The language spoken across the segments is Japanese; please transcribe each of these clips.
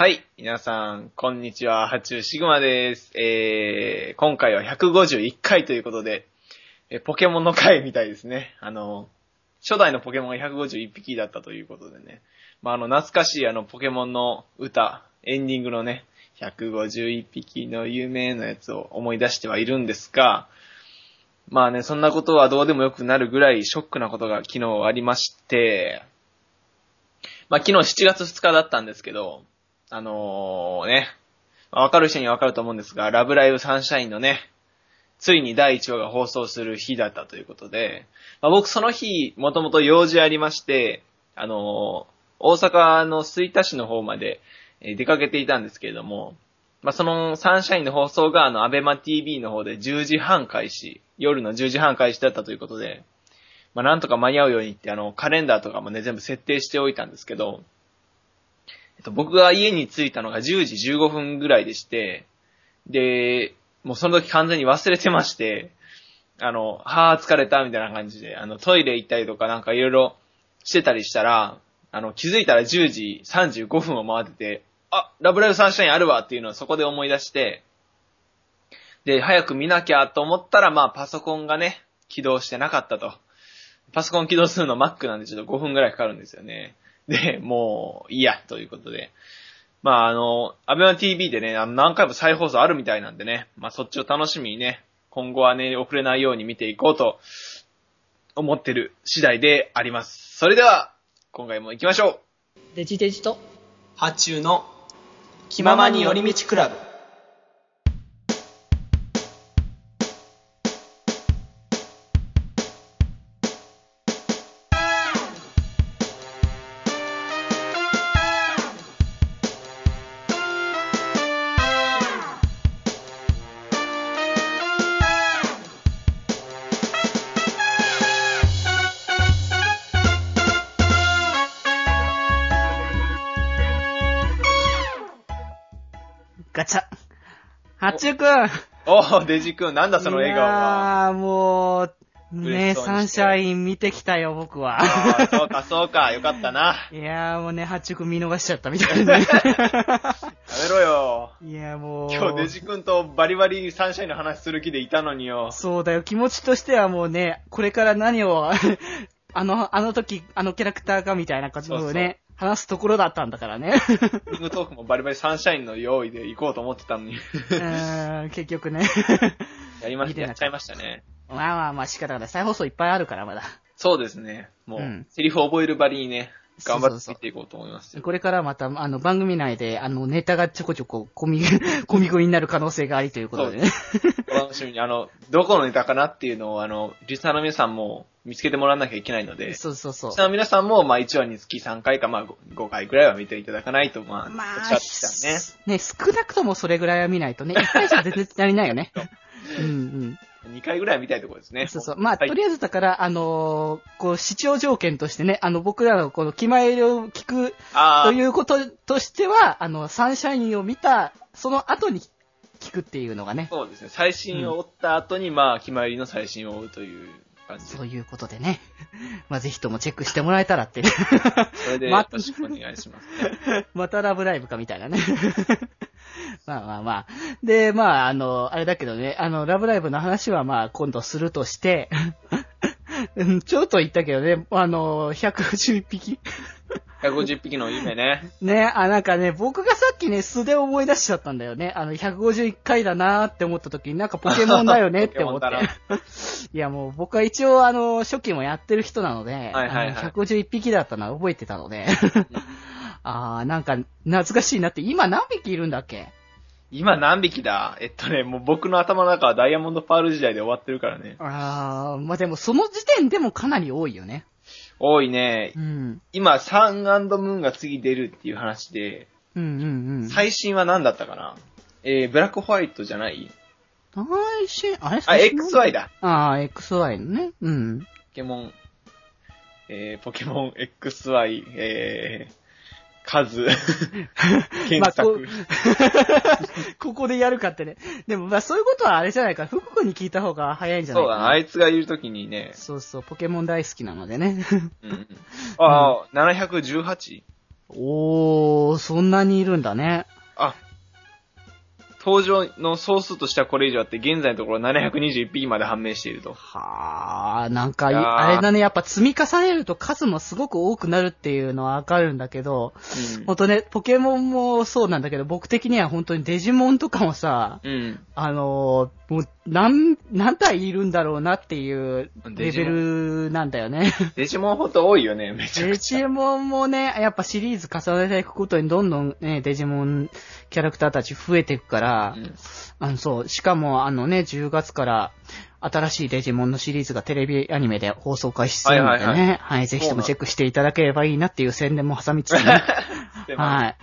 はい。皆さん、こんにちは。ハチュウシグマです。えー、今回は151回ということで、えポケモンの回みたいですね。あの、初代のポケモンが151匹だったということでね。まあ、あの、懐かしいあの、ポケモンの歌、エンディングのね、151匹の夢のやつを思い出してはいるんですが、まあね、そんなことはどうでもよくなるぐらいショックなことが昨日ありまして、まあ昨日7月2日だったんですけど、あのーね、わかる人にはわかると思うんですが、ラブライブサンシャインのね、ついに第1話が放送する日だったということで、まあ、僕その日、もともと用事ありまして、あのー大阪の吹田市の方まで出かけていたんですけれども、まあ、そのサンシャインの放送があの、アベマ TV の方で10時半開始、夜の10時半開始だったということで、まあ、なんとか間に合うようにってあの、カレンダーとかもね、全部設定しておいたんですけど、えっと、僕が家に着いたのが10時15分ぐらいでして、で、もうその時完全に忘れてまして、あの、はぁ、疲れたみたいな感じで、あの、トイレ行ったりとかなんかいろいろしてたりしたら、あの、気づいたら10時35分を回ってて、あ、ラブライブサンシャインあるわっていうのをそこで思い出して、で、早く見なきゃと思ったら、まあ、パソコンがね、起動してなかったと。パソコン起動するの Mac なんでちょっと5分ぐらいかかるんですよね。で、もう、いいや、ということで。まあ、あの、アベマ TV でね、あの何回も再放送あるみたいなんでね、まあ、そっちを楽しみにね、今後はね、遅れないように見ていこうと思ってる次第であります。それでは、今回も行きましょうデジデジとハチュウの気ままに寄り道クラブ。んおー、デジ君、なんだその笑顔は。いやー、もう、ねサンシャイン見てきたよ、僕は。そうか、そうか、よかったな。いやー、もうね、ハチュウくん見逃しちゃったみたいなね。やめろよ。いや、もう。今日デジ君とバリバリサンシャインの話する気でいたのによ。そうだよ、気持ちとしてはもうね、これから何を、あの、あの時、あのキャラクターがみたいな感じをね、話すところだったんだからね。リングトークもバリバリサンシャインの用意で行こうと思ってたのに。うーん、結局ね。やりましたやっちゃいましたね。まあまあまあ仕方がない。再放送いっぱいあるから、まだ。そうですね。もう、うんセリフ覚えるばりにね、頑張って見ていこうと思いますよ。これからまた、あの、番組内で、あの、ネタがちょこちょこ、込み、込み食いになる可能性がありということでね。お楽しみに、あの、どこのネタかなっていうのを、あの、リスナーの皆さんも見つけてもらわなきゃいけないので、そうそうそうリス。ナーの皆さんも、まあ、1話につき3回か、まあ、5, 回ぐらいは見ていただかないと、まあ、まあね。ね、少なくともそれぐらいは見ないとね、1回じゃ全然足りないよね。うん2回ぐらいは見たいところですね。うん。そうそう。まあ、はいとりあえずだから、あのーこう、視聴条件としてね、あの、僕らのこの、気前を聞くああ、ということとしては、あの、サンシャインを見た、その後に聞くっていうのがね、そうですね。最新を追った後に、まあ、決まりの最新を追うという感じでそういうことでね、まあ、ぜひともチェックしてもらえたらって。それで、よまろしくお願いしますね。またラブライブかみたいなね。まあまあまあ。で、まあ、あの、あれだけどね、あの、ラブライブの話はまあ、今度するとして、うんちょっと言ったけどね、あの、151匹。150匹の夢ね。ね、あ、なんかね、僕がさっきね、素で思い出しちゃったんだよね。あの、151回だなーって思った時に、なんかポケモンだよねって思って。いやもう僕は一応あの、初期もやってる人なので、はいはいはいあの151匹だったのは覚えてたので、あー、なんか懐かしいなって、今何匹いるんだっけ今何匹だ？えっとね、もう僕の頭の中はダイヤモンドパール時代で終わってるからね。あー、まあでもその時点でもかなり多いよね。多いねう。ん。今、サンムーンが次出るっていう話で、うんうんうん。最新は何だったかな？えー、ブラックホワイトじゃない？最新、あれ？あ、XY だ。あー、XY のね。うん。ポケモン、えー、ポケモン XY、えー、数、検まあこ索。ここでやるかってね。でもまあそういうことはあれじゃないか。福君に聞いた方が早いんじゃないかな。そうだな、あいつがいるときにね、そうそう、ポケモン大好きなのでね。うんうん、ああ、718? おー、そんなにいるんだね。あ、登場の総数としてはこれ以上あって、現在のところ721匹まで判明していると。はあ、なんか、あれだね、やっぱ積み重ねると数もすごく多くなるっていうのはわかるんだけど、うんほんとね、ポケモンもそうなんだけど、僕的には本当にデジモンとかもさ、うん。あのーもう、何、何体いるんだろうなっていうレベルなんだよね。デジモンほんと多いよね、めちゃデくちゃ。ジモンもね、やっぱシリーズ重ねていくことにどんどんね、デジモンキャラクターたち増えていくから、うんあの、そう、しかもあのね、10月から新しいデジモンのシリーズがテレビアニメで放送開始するのでね、はいははいいぜひともチェックしていただければいいなっていう宣伝も挟みつつね。はい。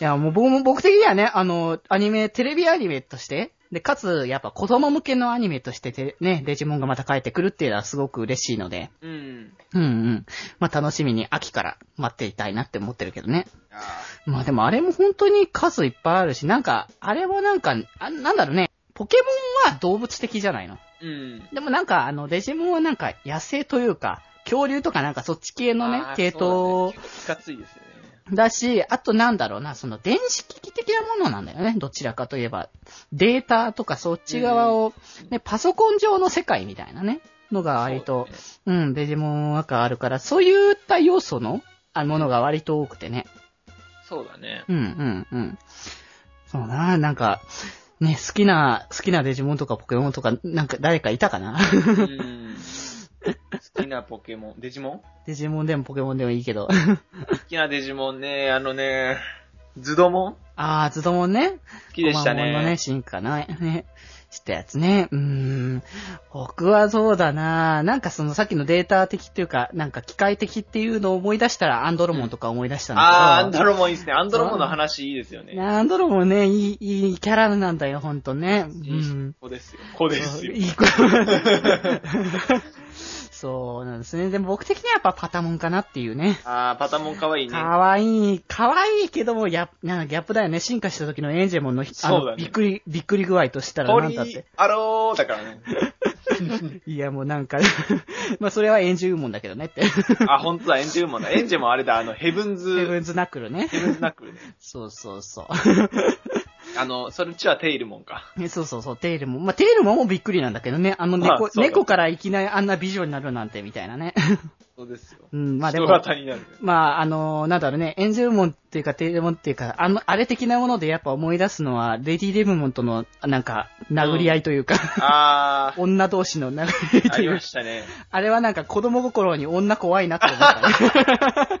いや、もう僕も、僕的にはね、あの、アニメ、テレビアニメとして、で、かつ、やっぱ子供向けのアニメとしてて、ね、デジモンがまた帰ってくるっていうのはすごく嬉しいので、うん。うんうん。まあ楽しみに秋から待っていたいなって思ってるけどね。あまあでもあれも本当に数いっぱいあるし、なんか、あれもなんか、あなんだろうね、ポケモンは動物的じゃないの。ーうん。でもなんか、あの、デジモンはなんか野生というか、恐竜とかなんかそっち系のね系統ねいですよね。だし、あとなんだろうな、その電子機器的なものなんだよね。どちらかといえば。データとかそっち側を、ね、パソコン上の世界みたいなね、のが割と、そううん、デジモンワカあるから、そういった要素の、あものが割と多くてね。そうだね。うん、うん、うん。そうな、なんか、ね、好きな、好きなデジモンとかポケモンとか、なんか誰かいたかな？うん。好きなポケモン、デジモン？デジモンでもポケモンでもいいけど。好きなデジモンね、あのね、ズドモン？あー、ズドモンね？好きでしたコマモンのね、ね。進化のね、したやつね。うーん。僕はそうだななんかそのさっきのデータ的っていうか、なんか機械的っていうのを思い出したらアンドロモンとか思い出したんだけど。あー、アンドロモンいいですね。アンドロモンの話いいですよね。アンドロモンね、いい、いいキャラなんだよ、ほんとね。うん。ここですよ。ここですよ。いい子。そうなんですね。でも僕的にはやっぱパタモンかなっていうね。あー、パタモンかわいいね。かわいい、かわいいけども、や、なんかギャップだよね。進化した時のエンジェモンの、そうだねびっくり、びっくり具合としたらなんだって。アローだからね。いや、もうなんか、まあそれはエンジューモンだけどねって。あ、ほんとだ、エンジェルモンだ。エンジェルモンあれだ、あの、ヘブンズ、ヘブンズナックルね。ヘブンズナックルね。そうそうそう。あの、それっちはテイルモンか。ねそうそうそう、テイルモン。まあテイルモンもびっくりなんだけどね。あの猫、まあそうだ猫からいきなりあんな美女になるなんてみたいなね。そうですよ。うん、まあでも人、型になる。まあ、あのなんだろうね、エンジェルモンっていうか、テイルモンっていうか、あの、あれ的なものでやっぱ思い出すのは、レディ・レブモンとの、なんか、殴り合いというか、あー、女同士の殴り合いありというか、ましたね。あれはなんか子供心に女怖いなって思ったね。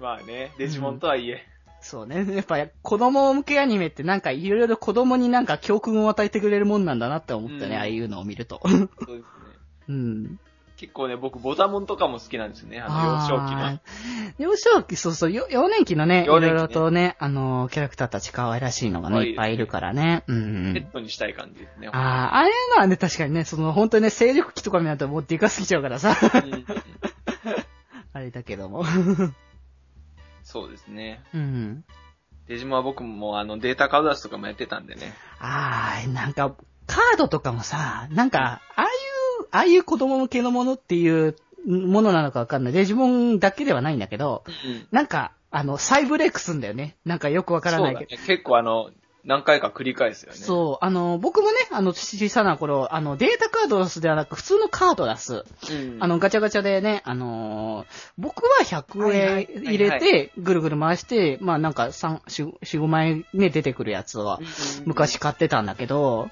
まあね、デジモンとはいえ。そうね。やっぱ子供向けアニメってなんかいろいろ子供になんか教訓を与えてくれるもんなんだなって思ったね、うんああいうのを見ると。そうですね。うん。結構ね、僕、ボタモンとかも好きなんですよね。あの、幼少期の。幼少期、そうそう、よ幼年期のね、いろいろとね、あのー、キャラクターたち可愛らしいのがね、いいっぱいいるからね。うんうん。ペットにしたい感じですね。ああ、あれのはね、確かにね、その、本当にね、勢力期とかになるともうでかすぎちゃうからさ。うん あれだけども。そうですね。うん。デジモンは僕もあの、データカード出すとかもやってたんでね。ああ、なんか、カードとかもさ、なんか、ああいう、ああいう子供向けのものっていうものなのかわかんない。デジモンだけではないんだけど、うん。なんか、あの、再ブレイクすんだよね。なんかよくわからないけど。そうだね。結構あの、何回か繰り返すよね。そう、あの、僕もね、あの、小さな頃、あの、データカードを出すではなく、普通のカードを出す。うん。あの、ガチャガチャでね、あのー僕は100はいはい円入れはいて、ぐるぐる回して、まあなんか3、4、4 5万円ね、出てくるやつはうん、うん昔買ってたんだけど、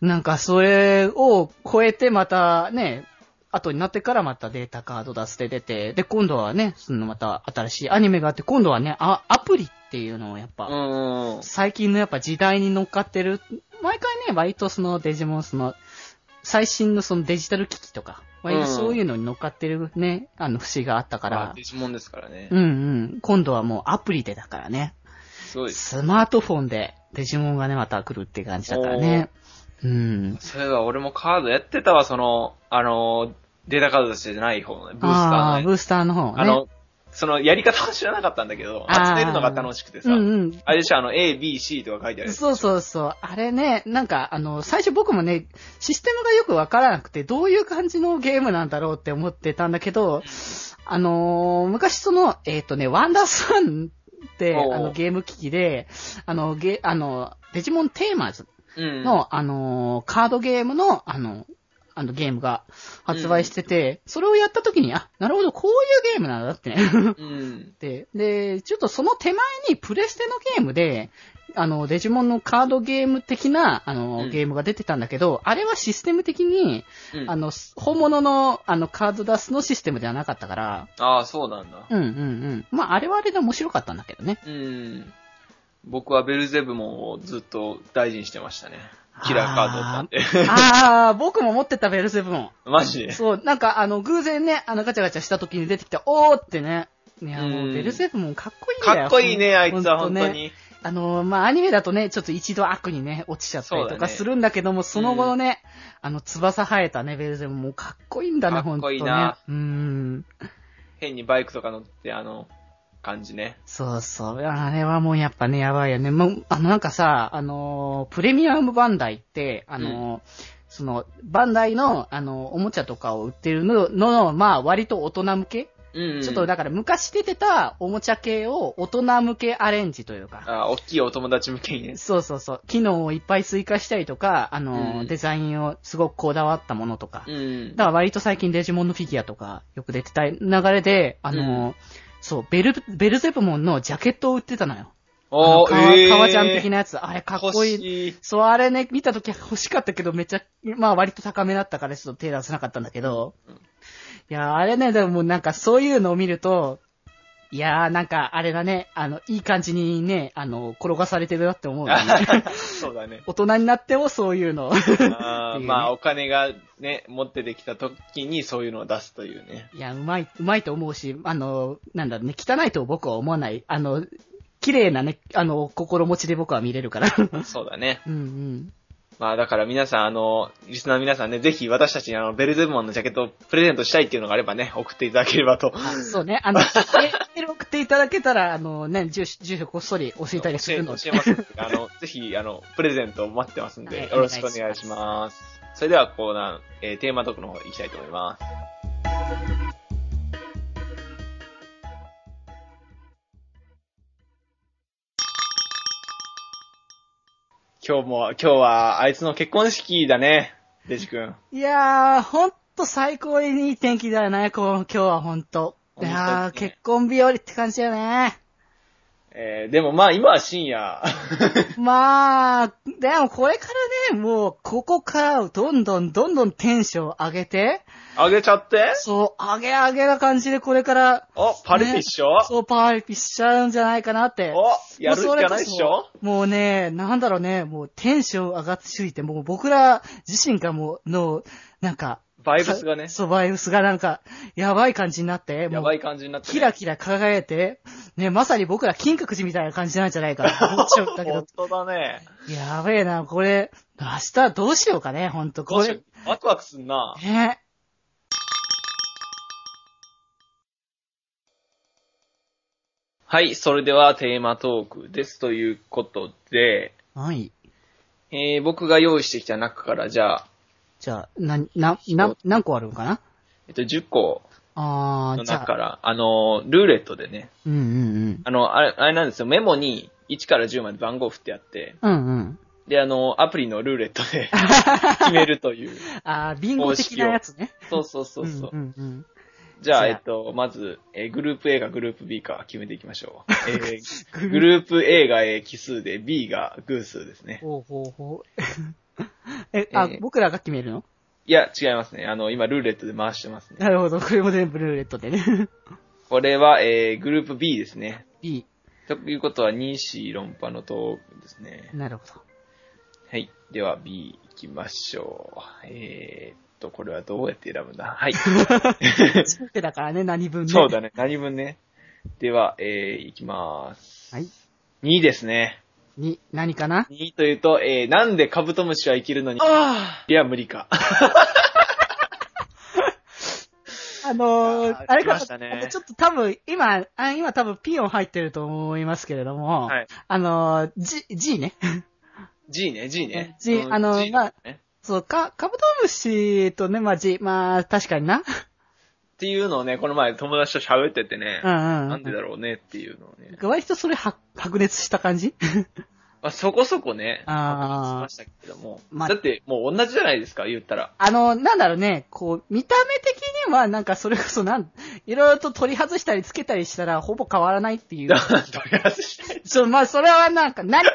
なんかそれを超えてまたね、後になってからまたデータカード出して出て、で、今度はね、そのまた新しいアニメがあって、今度はね、あ、アプリっていうのをやっぱ、うん。うん。最近のやっぱ時代に乗っかってる、毎回ね、割とそのデジモン、その、最新のそのデジタル機器とか、割とそういうのに乗っかってるね、あの節があったからまあデ、ジモンですからねう。んうん、今度はもうアプリでだからね、すごいです。スマートフォンでデジモンがね、また来るって感じだからね。うん。そういえば俺もカードやってたわ、その、あの、データカードとしてじゃない方のね、ブースターのね。あーブースターの方ね。あの、そのやり方を知らなかったんだけど、集めるのが楽しくてさ。うんうん。あれでしょ、あの、A, B, C とか書いてある。そうそうそう。あれね、なんか、あの、最初僕もね、システムがよくわからなくて、どういう感じのゲームなんだろうって思ってたんだけど、あのー昔その、えっ、とね、ワンダースワンって、あの、ゲーム機器で、あの、ゲ、あの、デジモンテーマーズうん。の、あのーカードゲームの、あの、あのゲームが発売してて、それをやった時に、あ、なるほど、こういうゲームなんだってね。うん。で、で、ちょっとその手前にプレステのゲームで、あの、デジモンのカードゲーム的な、あの、うんゲームが出てたんだけど、あれはシステム的に、うん。あの、本物の、あの、カード出すのシステムではなかったから、ああ、そうなんだ。うんうんうん。まあ、あれはあれで面白かったんだけどね。うん。僕はベルゼブモンをずっと大事にしてましたね。キラーカードなんで。ああ、僕も持ってたベルセブン。マジ？で。そう、なんか、あの、偶然ね、あの、ガチャガチャした時に出てきた、おーってね。いや、もう、うんベルセブンかっこいいんだよ。かっこいいね、あいつは本当に。あの、まあ、アニメだとね、ちょっと一度悪にね、落ちちゃったりとかするんだけども、そ,、の後のね、あの、翼生えたね、ベルゼブンもうかっこいいんだね、かっほんとね。こいいなうーん。変にバイクとか乗って、あの、感じね。そうそう。あれはもうやっぱね、やばいよね。もう、あの、なんかさ、あのー、プレミアムバンダイって、あのー、その、バンダイの、あの、おもちゃとかを売ってるのの、まあ、割と大人向け、うん。ちょっとだから昔出てたおもちゃ系を大人向けアレンジというか、あ、大きいお友達向けにね。そうそうそう。機能をいっぱい追加したりとか、あの、うんデザインをすごくこだわったものとか。うん。だから割と最近デジモンのフィギュアとかよく出てた流れで、あの、そう、ベル、ベルゼブモンのジャケットを売ってたのよ。あの革えー。革ジャン的なやつ。あれかっこいい。そう、あれね、見たときは欲しかったけど、めっちゃ、まあ割と高めだったからちょっと手出せなかったんだけど。うんいやー、あれね、でもなんかそういうのを見ると、いやー、なんかあれだね、あの、いい感じにね、あの、転がされてるなって思うよね。そうだね。大人になってもそういうの。あまあ、お金がね、持ってできた時にそういうのを出すというね。いや、うまい、うまいと思うし、あの、なんだろうね、汚いと僕は思わない。あの、綺麗なね、あの、心持ちで僕は見れるから。そうだね。うんうん。まあだから皆さん、あの、リスナーの皆さんね、ぜひ私たちにあの、ベルゼブモンのジャケットをプレゼントしたいっていうのがあればね、送っていただければと。あそうね、あの、メール送っていただけたら、あのね、住所、住所こっそり教えたりするので。教えます。あの、ぜひ、あの、プレゼントを待ってますんで、はいよろしくお願いします。それではコーナー、えーテーマトークの方行きたいと思います。今日も、今日はあいつの結婚式だね、デジ君。いやー、ほんと最高にいい天気だよね、こう今日はほんと。いやー、結婚日和って感じだよね。えー、でもまあ今は深夜。まあ、でもこれからね、もう、ここからどんどんどんどんテンション上げて、あげちゃって？そう、上げ上げな感じでこれから、お、パリピっしょ、そう、パーリピしちゃうんじゃないかなって。お、やるもうそれこそじゃないっしょもうね、なんだろうね、もうテンション上がってすぎて、もう僕ら自身がもう、の、なんか、バイブスがね、そう、バイブスがなんか、やばい感じになって、やばい感じになって、ね。キラキラ輝いて、ね、まさに僕ら金閣寺みたいな感じなんじゃないかな、思っちゃうんだけど 本、当だね。やべえな、これ、明日どうしようかね、ほんと、これワクワクすんな。ね。はい、それではテーマトークです。ということで、はい。えー、僕が用意してきた中から、じゃあ、じゃあ、な、な、な、何個あるのかな？えっと、10個あの中から、あの、ルーレットでね、うんうんあの、あれ、あれなんですよ、メモに1から10まで番号振ってあって、うん。うんうん。で、あの、アプリのルーレットで 決めるという。あー、ビンゴ的なやつね。そうそうそうそう。うんうんうん。じゃあ、えっと、まず、えーグループ A かグループ B か決めていきましょう。えーグループ A が、えー奇数で、B が偶数ですね。ほうほうほう。え、あ、えー僕らが決めるの？いや、違いますね。あの、今、ルーレットで回してますね。なるほど。これも全部ルーレットでね。これは、えー、グループ B ですね。B。ということは、2、4論破のトークですね。なるほど。はい。では、B 行きましょう。えーっと、これはどうやって選ぶんだ？はい。全てだからね、何分ね。そうだね。何分ね。では、えー、行きます。はい。2ですね。に、何かな？2というと、えー、なんでカブトムシは生きるのに、あいや、無理か。あのーあーあれか、ねちょっと多分、今、あ今多分ピオン入ってると思いますけれども、はい。あのー、G、G ね。G ね、G ね。G うんあの G だねそう、か、カブトムシとね、まあ G、まあ、確かにな。っていうのをね、この前友達と喋っててね、うんうんうん。なんでだろうねっていうのをね。割とそれは白熱した感じ？まあ、そこそこね、あーしましたけれども。まあだって、もう同じじゃないですか、言ったら。あの、なんだろうね、こう、見た目的にはなんかそれこそなん、いろいろと取り外したりつけたりしたらほぼ変わらないっていう。取り外したい。そう、まあそれはなんか何を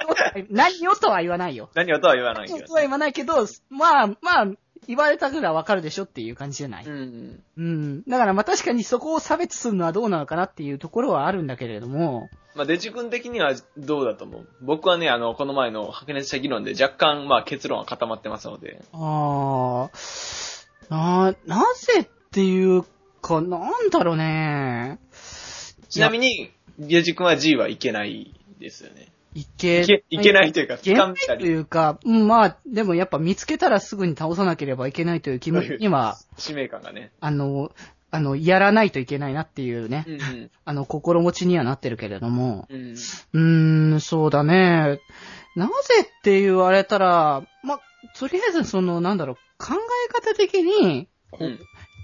何をとは言わないよ。何をとは言わないけど何をとは言わないけど、まあまあ、言われたぐらいわかるでしょっていう感じじゃない？うん。うん。だからまあ確かにそこを差別するのはどうなのかなっていうところはあるんだけれども、まあ、デジ君的にはどうだと思う？僕はね、あの、この前の白熱した議論で若干、まあ、結論は固まってますので。あー、な、なぜっていうか、なんだろうね。ちなみに、デジ君は G はいけないですよね。いけいけ、いけないというか、掴んだり、いうか、うんまあ、でもやっぱ見つけたらすぐに倒さなければいけないという気持ちには、使命感がね。あの、あの、やらないといけないなっていうね、うんうん。あの、心持ちにはなってるけれども、うん。うーん、そうだね。なぜって言われたら、まあ、とりあえずその、なんだろう、考え方的に、うん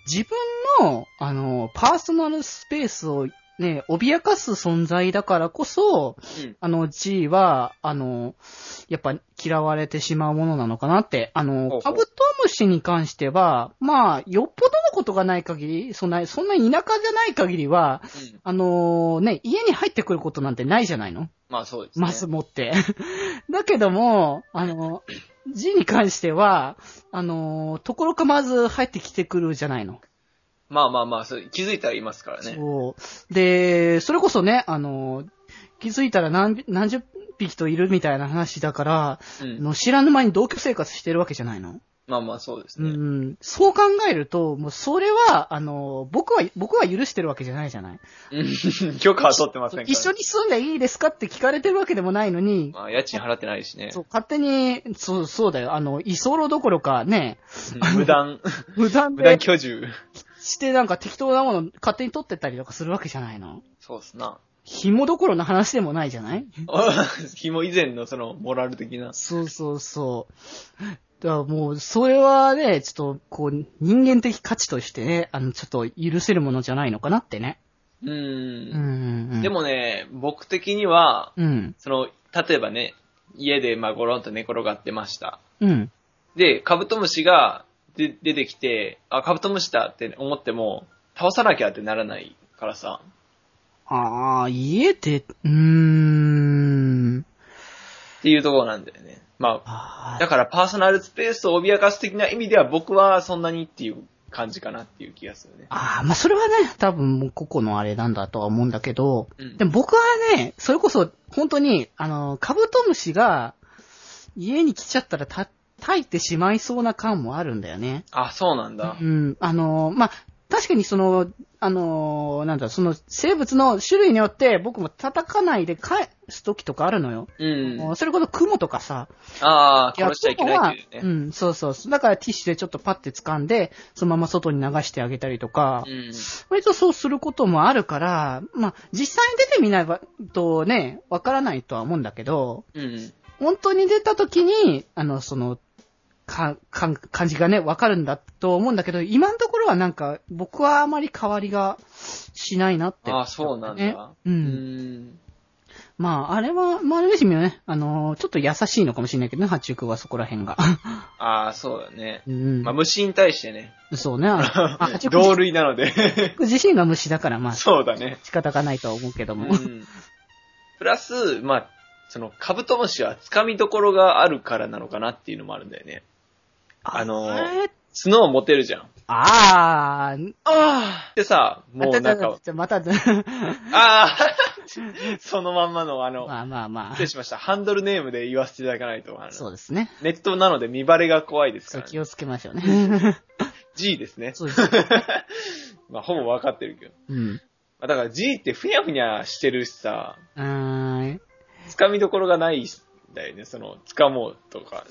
自分の、あの、パーソナルスペースをね、脅かす存在だからこそ、うん。あの G は、あの、やっぱ嫌われてしまうものなのかなって。あの、うカブトムシに関しては、まあ、よっぽどのことがない限り、そんな、そんな田舎じゃない限りは、うん。あのね、家に入ってくることなんてないじゃないの？まあ、そうですね。マス持って。だけども、あの、G に関しては、あの、ところかまず入ってきてくるじゃないの。まあまあまあ、それ気づいたらいますからね。そう。で、それこそね、あの、気づいたら何何十匹といるみたいな話だから、うん。あの知らぬ間に同居生活してるわけじゃないの？まあまあ、そうですうね。ん。そう考えると、もうそれは、あの、僕は、僕は許してるわけじゃないじゃない？うん。許可は取ってませんから。一緒に住んでいいですかって聞かれてるわけでもないのに、まあ、家賃払ってないしね。そう、勝手に、そう、そうだよ。あの、居候どころかね、うん無断、無断無断で居住。してなんか適当なもの勝手に取ってったりとかするわけじゃないの？そうっすな。紐どころの話でもないじゃない？紐以前のその、モラル的な。そうそうそう。だからもう、それはね、ちょっと、こう、人間的価値としてね、あの、ちょっと許せるものじゃないのかなってね。う。うんんうん。で、もね、僕的には、うん。その、例えばね、家でまあゴロンと寝転がってました。うん。で、カブトムシがで出てきて、あ、カブトムシだって思っても、倒さなきゃってならないからさ。ああ、家で、うーん。っていうところなんだよね。まあ、あだからパーソナルスペースを脅かす的な意味では僕はそんなにっていう感じかなっていう気がするね。あー、まあ、それはね、多分もう個々のあれなんだとは思うんだけど、うんでも僕はね、それこそ、本当に、あの、カブトムシが、家に来ちゃったらた、炊いてしまいそうな感もあるんだよね。あ、そうなんだう。ん、あの、まあ、確かにその、あの、なんだ、その生物の種類によって僕も叩かないで返す時とかあるのよ。うん。それこそクモとかさ。ああ、殺しちゃいけないっていうね。うん、そうそうそう。だからティッシュでちょっとパッて掴んで、そのまま外に流してあげたりとか、うん。割とそうすることもあるから、まあ、実際に出てみないとね、わからないとは思うんだけど、うん。本当に出た時に、あの、その、か、か、感じがね、わかるんだと思うんだけど、今のところはなんか、僕はあまり変わりがしないなって、ああ、そうなんねだ。う。うんん。まあ、あれは、まあ、ある意味はね、あのーちょっと優しいのかもしれないけどね、八中君はそこら辺が。ああ、そうだね。うん。まあ、虫に対してね。そうね。あ 八中同君類なので。自身が虫だから、まあ、そうだね。仕方がないとは思うけども。うん。プラス、まあ、その、カブトムシは掴みどころがあるからなのかなっていうのもあるんだよね。あのーえー角を持てるじゃん。あー、ああでさ、もうなんか、じゃまた、ああ そのまんまのあの、まあまあま失礼しました。ハンドルネームで言わせていただかないと。ああ、のそうですね。ネットなので見バレが怖いですから、ね。気をつけましょうね。G ですね。そうです。まあ、ほぼ分かってるけど。うん。まあ、だから G ってふにゃふにゃしてるしさ、うーん。掴みどころがないんだよね。その、掴もうとか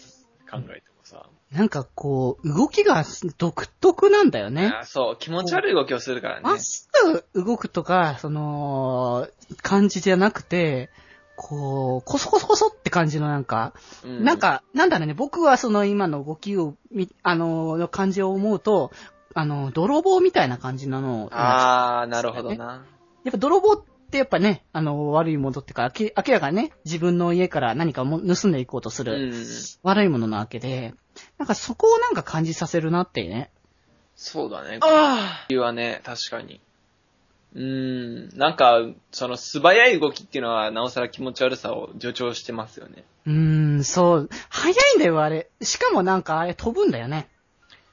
考えてもさ。なんかこう、動きが独特なんだよね。あそう、気持ち悪い動きをするからね。まっすぐ動くとか、その、感じじゃなくて、こう、コソコソコソって感じのなんか、うなん、か、なんだろうね、僕はその今の動きをみ、あの、の感じを思うと、あの、泥棒みたいな感じなのを、あー、なるほどな。やっぱ泥棒ってやっぱね、あの、悪いものってか、明明らかにね、自分の家から何かも盗んでいこうとすうる、ん。悪いものなわけで、なんかそこをなんか感じさせるなってね。そうだね。ああはね、確かに。うーん。なんか、その素早い動きっていうのは、なおさら気持ち悪さを助長してますよね。うーん、そう。早いんだよ、あれ。しかもなんかあれ飛ぶんだよね。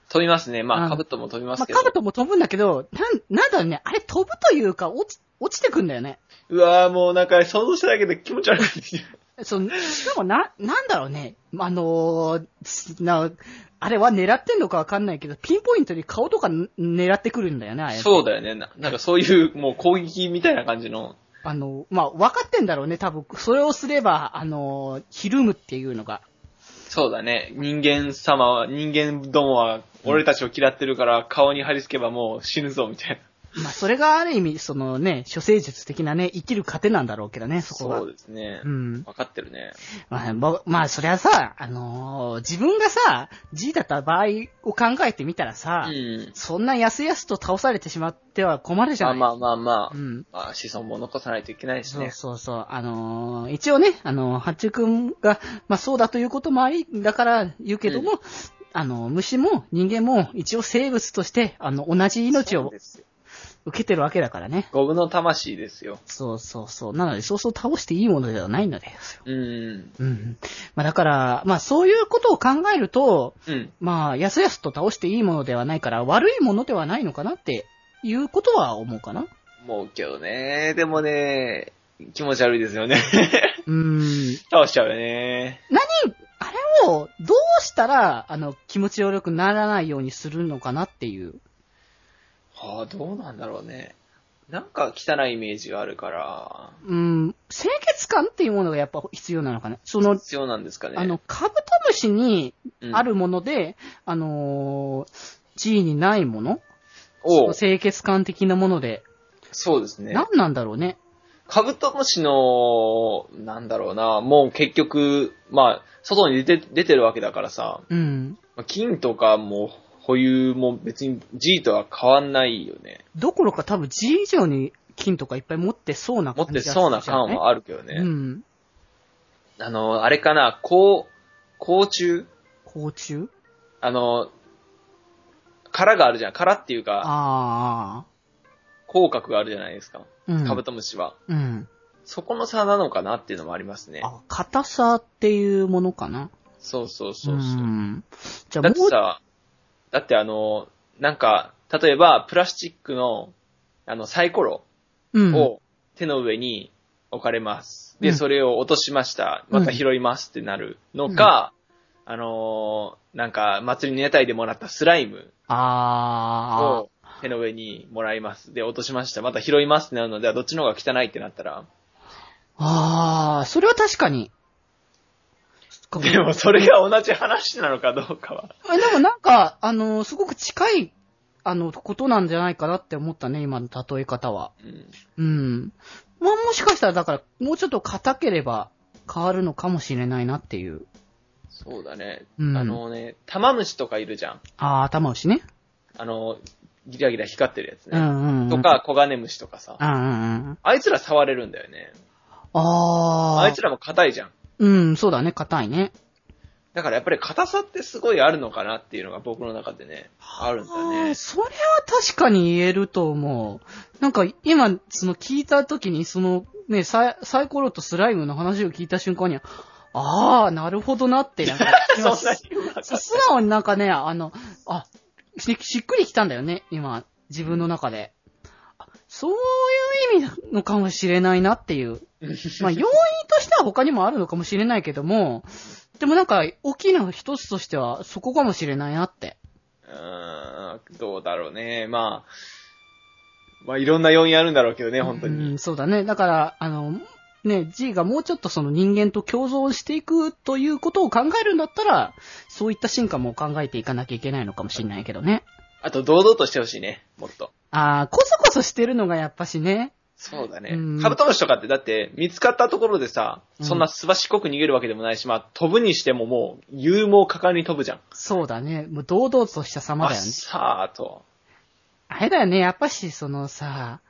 飛びますね。まあ、うんカブトも飛びまますあ、けど。カブトも飛ぶんだけど、なん、なんだろうね、あれ飛ぶというか、落ち、落ちてくんだよね。うわーもうなんか想像しただけで気持ち悪くて。そう、しかもな、なんだろうね。あのーすな、あれは狙ってんのかわかんないけど、ピンポイントに顔とかん狙ってくるんだよね、あれ。そうだよね。ななんかそういうもう攻撃みたいな感じの。あの、まあ、分かってんだろうね、多分。それをすれば、あのーひるむっていうのが。そうだね。人間様は、人間どもは俺たちを嫌ってるから顔に貼り付けばもう死ぬぞみたいな。まあ、それがある意味、そのね、処世術的なね、生きる糧なんだろうけどね、そこが。そうですね。うん。わかってるね。まあ、ぼまあ、そりゃさ、あのー自分がさ、G だった場合を考えてみたらさ、うん。そんなやすやすと倒されてしまっては困るじゃないまあまあまあまあ。うん。まあ、子孫も残さないといけないしそうね。そうそう。あのー一応ね、あのー、八中くんが、まあそうだということもあり、だから言うけども、あのー、虫も人間も一応生物として、あの、同じ命を受けてるわけだからね。五分の魂ですよ。そうそうそう。なので、そうそう倒していいものではないのですよ。うん。うん。まあだから、まあそういうことを考えると、うん。まあ、やすやすと倒していいものではないから、悪いものではないのかなっていうことは思うかな。思うけどね。でもね、気持ち悪いですよね。うーん。倒しちゃうよね。何、あれを、どうしたら、あの、気持ち悪くならないようにするのかなっていう。はあ、どうなんだろうね。なんか汚いイメージがあるから、うん、清潔感っていうものがやっぱ必要なのかな。その、必要なんですかね。あの、カブトムシにうんあるもので、あのー、G にないものおう清潔感的なもので、そうですね。何なんだろうね。カブトムシの、なんだろうな、もう結局、まあ、外に出て、出てるわけだからさ、うん。まあ金とかも保有も別に G とは変わんないよね。どころか多分 G 以上に金とかいっぱい持ってそうな持って感じがそうな感はああるけどね。うん。あの、あれかな、甲、甲虫？甲虫？あの、殻があるじゃん。殻っていうか、ああ。口角があるじゃないですか。うん。カブトムシは。うん。そこの差なのかなっていうのもありますね。あ、硬さっていうものかな？そうそうそうそう。ん。じゃあだもう、ってさ、だってあの、なんか、例えば、プラスチックの、あの、サイコロうん。を手の上に置かれます。で、うんそれを落としました。また拾いますってなるのか、あのーなんか、祭りの屋台でもらったスライムあを手の上にもらいます。で、落としました。また拾いますってなるので、どっちの方が汚いってなったら、あ。ああ、それは確かに。でもそれが同じ話なのかどうかは。えでもなんか、あの、すごく近い、あの、ことなんじゃないかなって思ったね、今の例え方は。うんうん。まあもしかしたら、だから、もうちょっと硬ければ変わるのかもしれないなっていう。そうだね。うんあのね、玉虫とかいるじゃん。ああ、頭牛ね。あの、ギラギラ光ってるやつね。うんうん、うん。とか、コガネムシとかさ。うんうんうん。あいつら触れるんだよね。ああ。あいつらも硬いじゃん。うん、そうだね、硬いね。だからやっぱり硬さってすごいあるのかなっていうのが僕の中でね、あるんだねー。それは確かに言えると思う。なんか今、その聞いた時に、そのね、サイサイコロとスライムの話を聞いた瞬間には、ああ、なるほどなって、なんか ん素直になんかね、あの、あ、ししっくりきたんだよね、今、自分の中で。あそういう意味なのかもしれないなっていう。まあ、要因としては他にもあるのかもしれないけども、でもなんか、大きな一つとしては、そこかもしれないなって。うーん、どうだろうね。まあ、まあいろんな要因あるんだろうけどね、本当うに。ん、そうだね。だから、あの、ね、G がもうちょっとその人間と共存していくということを考えるんだったら、そういった進化も考えていかなきゃいけないのかもしれないけどね。あと堂々としてほしいね、もっと。ああ、こそこそしてるのがやっぱしね。そうだねうん。カブトムシとかってだって見つかったところでさ、うんそんなすばしっこく逃げるわけでもないし、まあ飛ぶにしてももう勇猛果敢に飛ぶじゃん。そうだね。もう堂々とした様だよね。さーと。あれだよね、やっぱし、そのさ、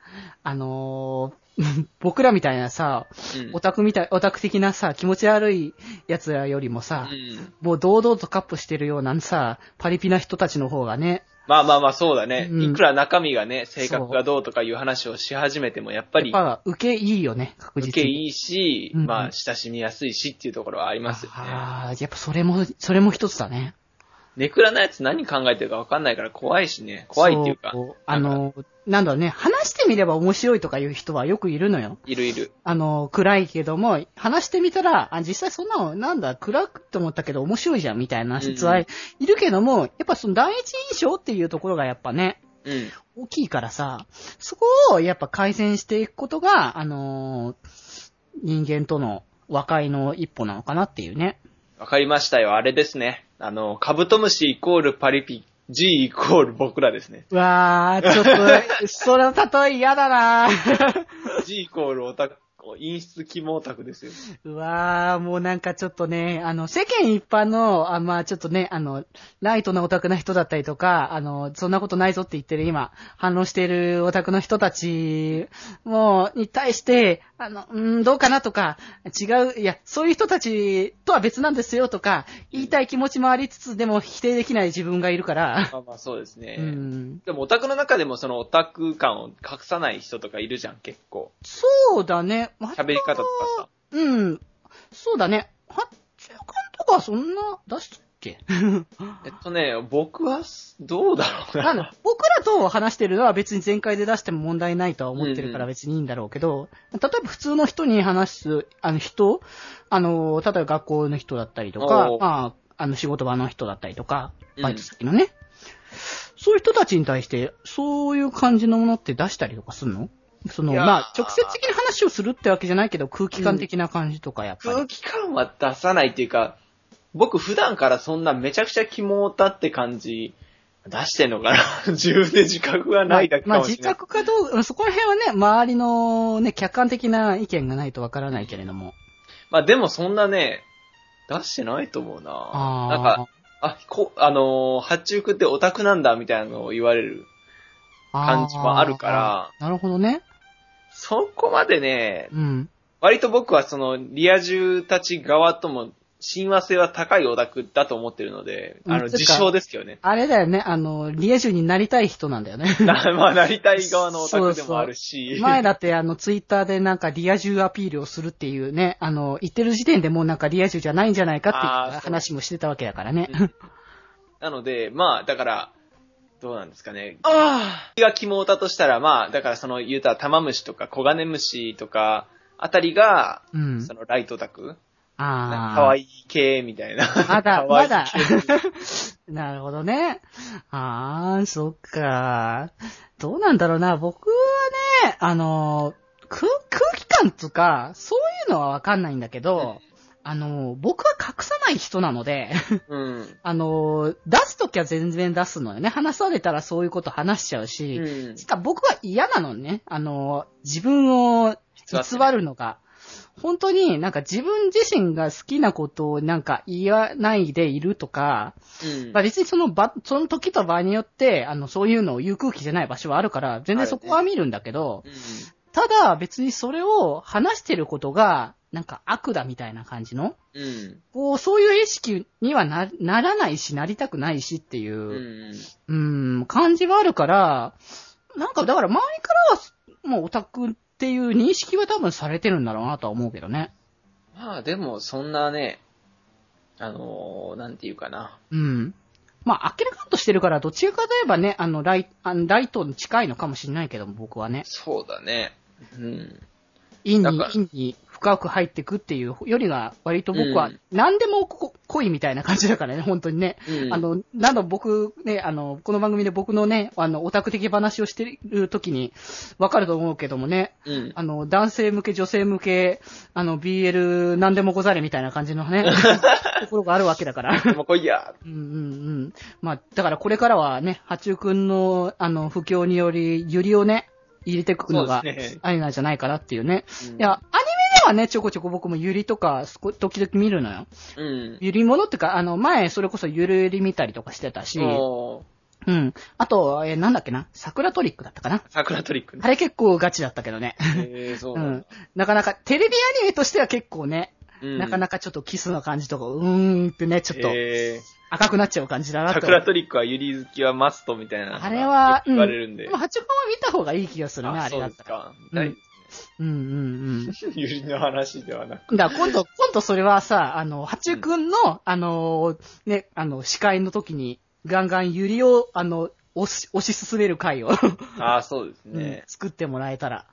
あのー 僕らみたいなさ、うんオタクみたい、オタク的なさ、気持ち悪い奴らよりもさ、うんもう堂々とカップしてるようなさ、パリピな人たちの方がね、まあまあまあそうだね。うんいくら中身がね、性格がどうとかいう話をし始めても、やっぱり、やっぱ受けいいよね、確実に。受けいいし、うんまあ親しみやすいしっていうところはありますよね。ああ、やっぱそれも、それも一つだね。ネクラなやつ何考えてるか分かんないから怖いしね。怖いっていうか。そうあの、なんだろうね、話してみれば面白いとかいう人はよくいるのよ。いるいる。あの、暗いけども、話してみたら、あ、実際そんなの、なんだ、暗くって思ったけど面白いじゃん、みたいな説はいるけども、やっぱその第一印象っていうところがやっぱね、うん。大きいからさ、そこをやっぱ改善していくことが、あのー人間との和解の一歩なのかなっていうね。わかりましたよ。あれですね。あの、カブトムシイコールパリピ、G イコール僕らですね。うわー、ちょっと、その例え嫌だな G イコールオタク、陰湿肝オタクですよ。うわー、もうなんかちょっとね、あの、世間一般の、あまあちょっとね、あの、ライトなオタクな人だったりとか、あの、そんなことないぞって言ってる今、反論しているオタクの人たちも、に対して、あの、うん、どうかなとか、違う、いや、そういう人たちとは別なんですよとか、言いたい気持ちもありつつ、でも否定できない自分がいるから、まあまあそうですね。うん。でもオタクの中でもそのオタク感を隠さない人とかいるじゃん、結構。そうだね。喋り方とかさ。うん。そうだね。八中間とかはそんな出したっけ？えっとね、僕は、どうだろうな。僕らと話してるのは別に全開で出しても問題ないとは思ってるから別にいいんだろうけど、例えば普通の人に話す、あの人、あの、例えば学校の人だったりとかまあ、あの仕事場の人だったりとか、うんバイト先のね、そういう人たちに対して、そういう感じのものって出したりとかするの？その、まあ、直接的に話をするってわけじゃないけど、空気感的な感じとか、やっぱり。空気感は出さないっていうか、僕普段からそんなめちゃくちゃ肝をたって感じ出してんのかな 自分で自覚がないだけかまあ、もしれない。自覚かどうか、そこら辺はね、周りのね、客観的な意見がないとわからないけれども。まあでもそんなね、出してないと思うな。なんか、あ、こ、あのー、八中くってオタクなんだみたいなのを言われる。感じもあるから。なるほどね。そこまでね、うん。割と僕はそのリア充たち側とも親和性は高いオタクだと思ってるので、あの、自称ですけどね。あれだよね、あの、リエジュになりたい人なんだよね。なまあ、なりたい側のオタクでもあるし。前だってあの、ツイッターでなんかリア充アピールをするっていうね、あの、言ってる時点でもうなんかリア充じゃないんじゃないかっていう話もしてたわけだからね。なので、まあ、だから、どうなんですかね。ああが肝オタとしたら、まあ、だからその、言うたら玉虫とか小金虫とか、あたりが、うんそ。のライトオタクああ。可愛い系みたいな。まだ、まだ系。なるほどね。ああ、そっか。どうなんだろうな。僕はね、あの、空空気感とか、そういうのはわかんないんだけど、あの、僕は隠さない人なので、うん。あの、出すときは全然出すのよね。話されたらそういうこと話しちゃうし、うん。しかも僕は嫌なのね。あの、自分を偽るのが。本当になんか自分自身が好きなことをなんか言わないでいるとか、うんまあ別にその場、その時と場合によって、あの、そういうのを言う空気じゃない場所はあるから、全然そこは見るんだけど、うんただ別にそれを話してることが、なんか悪だみたいな感じの、うん。こう、そういう意識にはな、ならないし、なりたくないしっていうう、ん。うーん、感じはあるから、なんかだから周りからは、もうオタクっていう認識は多分されてるんだろうなとは思うけどね。まあでも、そんなね、あのー、なんていうかな。うん。まあ、あっけらかんとしてるから、どっちかといえばね、あの、ライあのライトに近いのかもしれないけども、僕はね。そうだね。うん。陰に陰に深く入ってくっていうよりが、割と僕はうん、何でもこ濃いみたいな感じだからね、本当にね。うんあの、なんだ僕ね、あの、この番組で僕のね、あの、オタク的話をしてる時に、わかると思うけどもね、うん。あの、男性向け、女性向け、あの、BL 何でもござれみたいな感じのね、ところがあるわけだから。もう来いや。うんうんうん。まあ、だからこれからはね、八中くんの、あの、不況により、ゆりをね、入れてくのがそうですね、ありなんじゃないかなっていうね。うんいや、アニメではね、ちょこちょこ僕もゆりとか、すこ時々見るのよ。うん。ゆりものってか、あの、前、それこそゆるゆり見たりとかしてたし、おうん。あと、えーなんだっけな？桜トリックだったかな？桜トリックねあ。れ結構ガチだったけどね。えー、そう うん。なかなか、テレビアニメとしては結構ね、うんなかなかちょっとキスの感じとか、うーんってね、ちょっとえ赤くなっちゃう感じだー、なと。桜トリックはユリ好きはマストみたいなあれは、言われるんで。でも、八番は見た方がいい気がするね、あれそうだったら。ですか。うん大うんうん ユリの話ではなく。うん。だ今度、今度それはさ、あの、八くんの、あの、ね、あの、司会の時に、ガンガンユリを、あの、押し、押し進める回を、ああ、そうですうんね。作ってもらえたら。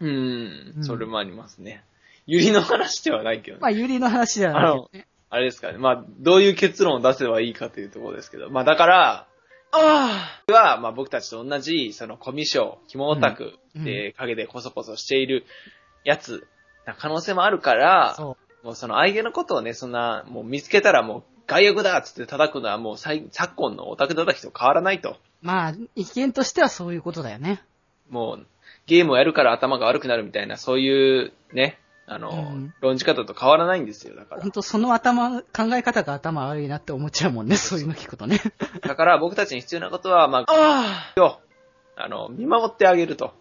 うんう、んそれもありますね。ユリの話ではないけどねまあ、ユリの話じゃないけどね。あれですかね。まあ、どういう結論を出せばいいかというところですけど。まあ、だから、ああは、まあ僕たちと同じ、そのコミュ障、肝オタクうんで、陰でコソコソしているやつ、な可能性もあるから、そもうその相手のことをね、そんな、もう見つけたらもう、外役だっつって叩くのはもう最昨今のオタク叩きと変わらないと。う。まあ、意見としてはそういうことだよね。もう、ゲームをやるから頭が悪くなるみたいな、そういう、ね、あの、うん論じ方と変わらないんですよ、だからほん。と、その頭、考え方が頭悪いなって思っちゃうもんね、そういうの聞くとね。だから僕たちに必要なことは、まあ、よ、あの、見守ってあげると、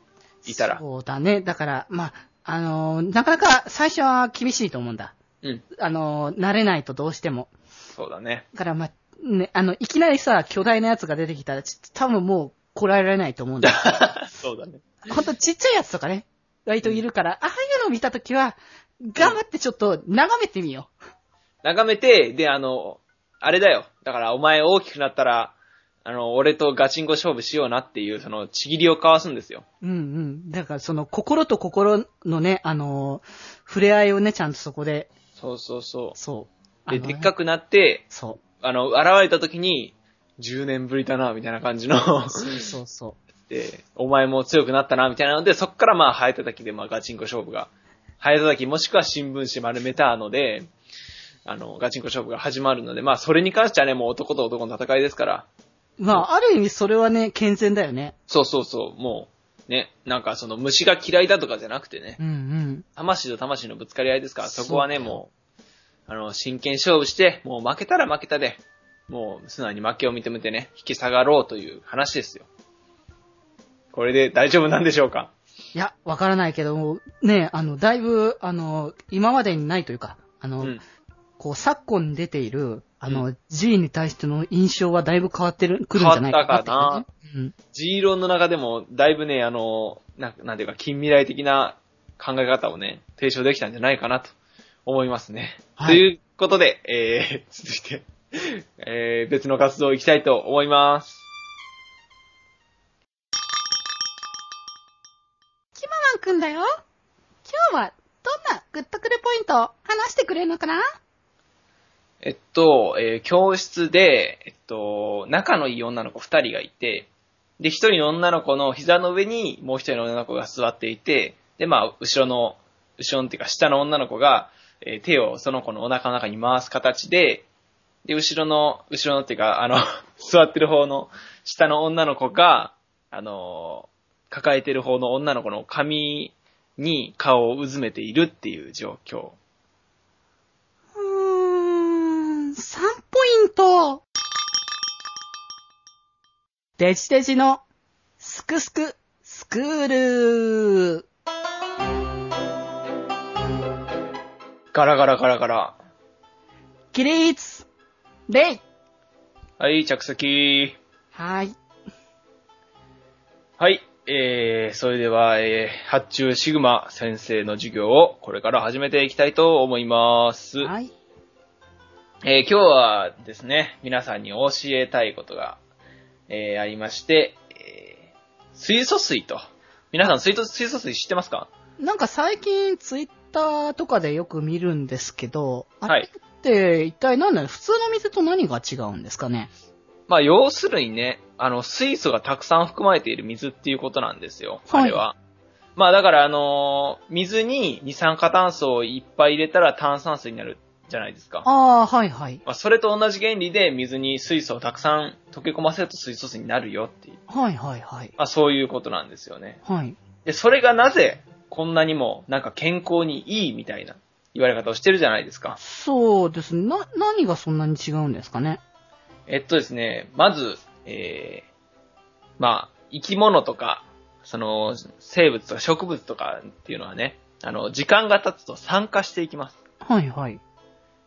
いたら。そうだね。だから、まあ、あのーなかなか最初は厳しいと思うんだ。うん、あのー慣れないとどうしても。そうだね。だから、まあ、ね、あの、いきなりさ、巨大なやつが出てきたら、ち多分もう、こらえられないと思うんだ。そうだね。ほんとちっちゃいやつとかね、割といるから、ああいうのを見たときは、頑張ってちょっと眺めてみよ眺めて、で、あの、あれだよ。だから、お前大きくなったら、あの、俺とガチンコ勝負しようなっていう、その、ちぎりを交わすんですよ。う。うんうん。だから、その、心と心のね、あのー触れ合いをね、ちゃんとそこで、そうそうそそう。う。で、ねでっかくなって、そあの、現れた時に、10年ぶりだな、みたいな感じの、う。そうそうそで、お前も強くなったな、みたいなので、そっからまあ、ハエ叩きで、まあ、ガチンコ勝負が、ハエ叩きもしくは新聞紙丸めたので、あの、ガチンコ勝負が始まるので、まあ、それに関してはね、もう男と男の戦いですから、う。まあ、ある意味それはね、健全だよね。そうそうそう、もう、ね、なんかその虫が嫌いだとかじゃなくてね、うんうん。魂と魂のぶつかり合いですから、そこはね、もう、あの、真剣勝負して、もう負けたら負けたで、もう素直に負けを認めてね、引き下がろうという話ですよ。これで大丈夫なんでしょうか？いや、わからないけど、ね、あの、だいぶ、あの、今までにないというか、あの、うん。こう、昨今に出ている、あの、う G に対しての印象はだいぶ変わってる、くるんじゃないかな変わったかいうね。G 論の中でも、だいぶね、あの、ななんていうか、近未来的な考え方をね、提唱できたんじゃないかなと思いますね。はいということで、えー、続いて、えー、別の活動行きたいと思います。くんだよ。今日は、どんなグッとくるポイントを話してくれるのかな？えっと、えー教室で、えっと、仲のいい女の子二人がいて、で、一人の女の子の膝の上にもう一人の女の子が座っていて、で、まあ、後ろの、後ろのっていうか下の女の子が、えー手をその子のお腹の中に回す形で、で、後ろの、後ろのっていうか、あの、座ってる方の下の女の子が、あの、抱えてる方の女の子の髪に顔をうずめているっていう状況。うーん、3ポイント。デジデジの、すくすく、スクール。ガラガラガラガラ。起立。礼。はい、着席。はい。はい。えー、それでは、えー、発注シグマ先生の授業をこれから始めていきたいと思います。はい。えー、今日はですね、皆さんに教えたいことが、えー、ありまして、えー、水素水と。皆さん水素水素水知ってますか？なんか最近ツイッターとかでよく見るんですけど、あれっはい。て一体何なの？普通の水と何が違うんですかね？まあ、要するにね、あの、水素がたくさん含まれている水っていうことなんですよ。はいあれは。まあ、だから、あのー水に二酸化炭素をいっぱい入れたら炭酸水になるじゃないですか。ああ、はいはい。まあ、それと同じ原理で水に水素をたくさん溶け込ませると水素水になるよっていう。はいはいはい。まあ、そういうことなんですよね。はい。で、それがなぜこんなにもなんか健康にいいみたいな言われ方をしてるじゃないですか。そうですね。な、何がそんなに違うんですかねえっとですね、まず、えー、まあ、生き物とか、その、生物とか植物とかっていうのはね、あの、時間が経つと酸化していきます。はいはい。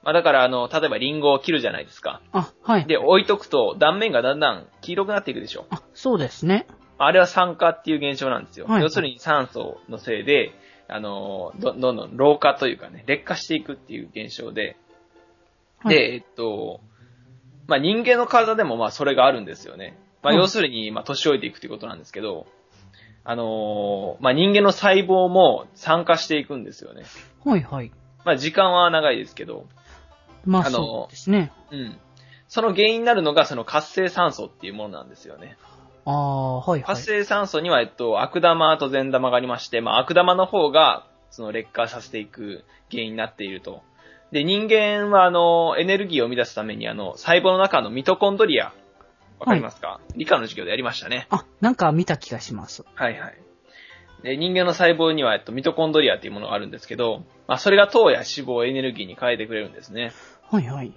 まあだからあの、例えばリンゴを切るじゃないですか。あ、はい。で、置いとくと断面がだんだん黄色くなっていくでしょ。あ、そうですね。あれは酸化っていう現象なんですよ。はい要するに酸素のせいで、あの、どどんどん老化というかね、劣化していくっていう現象で、はいで、えっと、まあ人間の体でもまあそれがあるんですよね。まあうん要するに、まあ年老いていくということなんですけど、あのーまあ人間の細胞も酸化していくんですよね。はいはい。まあ時間は長いですけど、まああのそうですね。うん。その原因になるのがその活性酸素っていうものなんですよね。ああ、はいはい活。性酸素には、えっと、悪玉と善玉がありまして、まあ、悪玉の方が、その劣化させていく原因になっていると。で、人間は、あの、エネルギーを生み出すために、あの、細胞の中のミトコンドリア、わかりますか、理科の授業でやりましたね。あ、なんか見た気がします。はいはい。で、人間の細胞には、えっと、ミトコンドリアっていうものがあるんですけど、まあ、それが糖や脂肪をエネルギーに変えてくれるんですね。はいはい。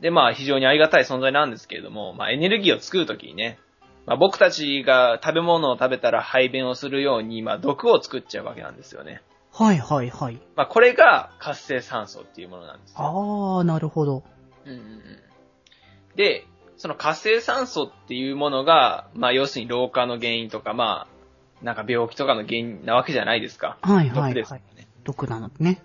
で、まあ、非常にありがたい存在なんですけれども、まあ、エネルギーを作るときにね、まあ、僕たちが食べ物を食べたら排便をするように、まあ、毒を作っちゃうわけなんですよね。はいはいはい。まあ、これが活性酸素っていうものなんですよ。ああ、なるほど。うんうんうん。で、その活性酸素っていうものが、まあ、要するに老化の原因とか、まあ、なんか病気とかの原因なわけじゃないですか。はいはいはい毒ですよ。ね。毒なのでね。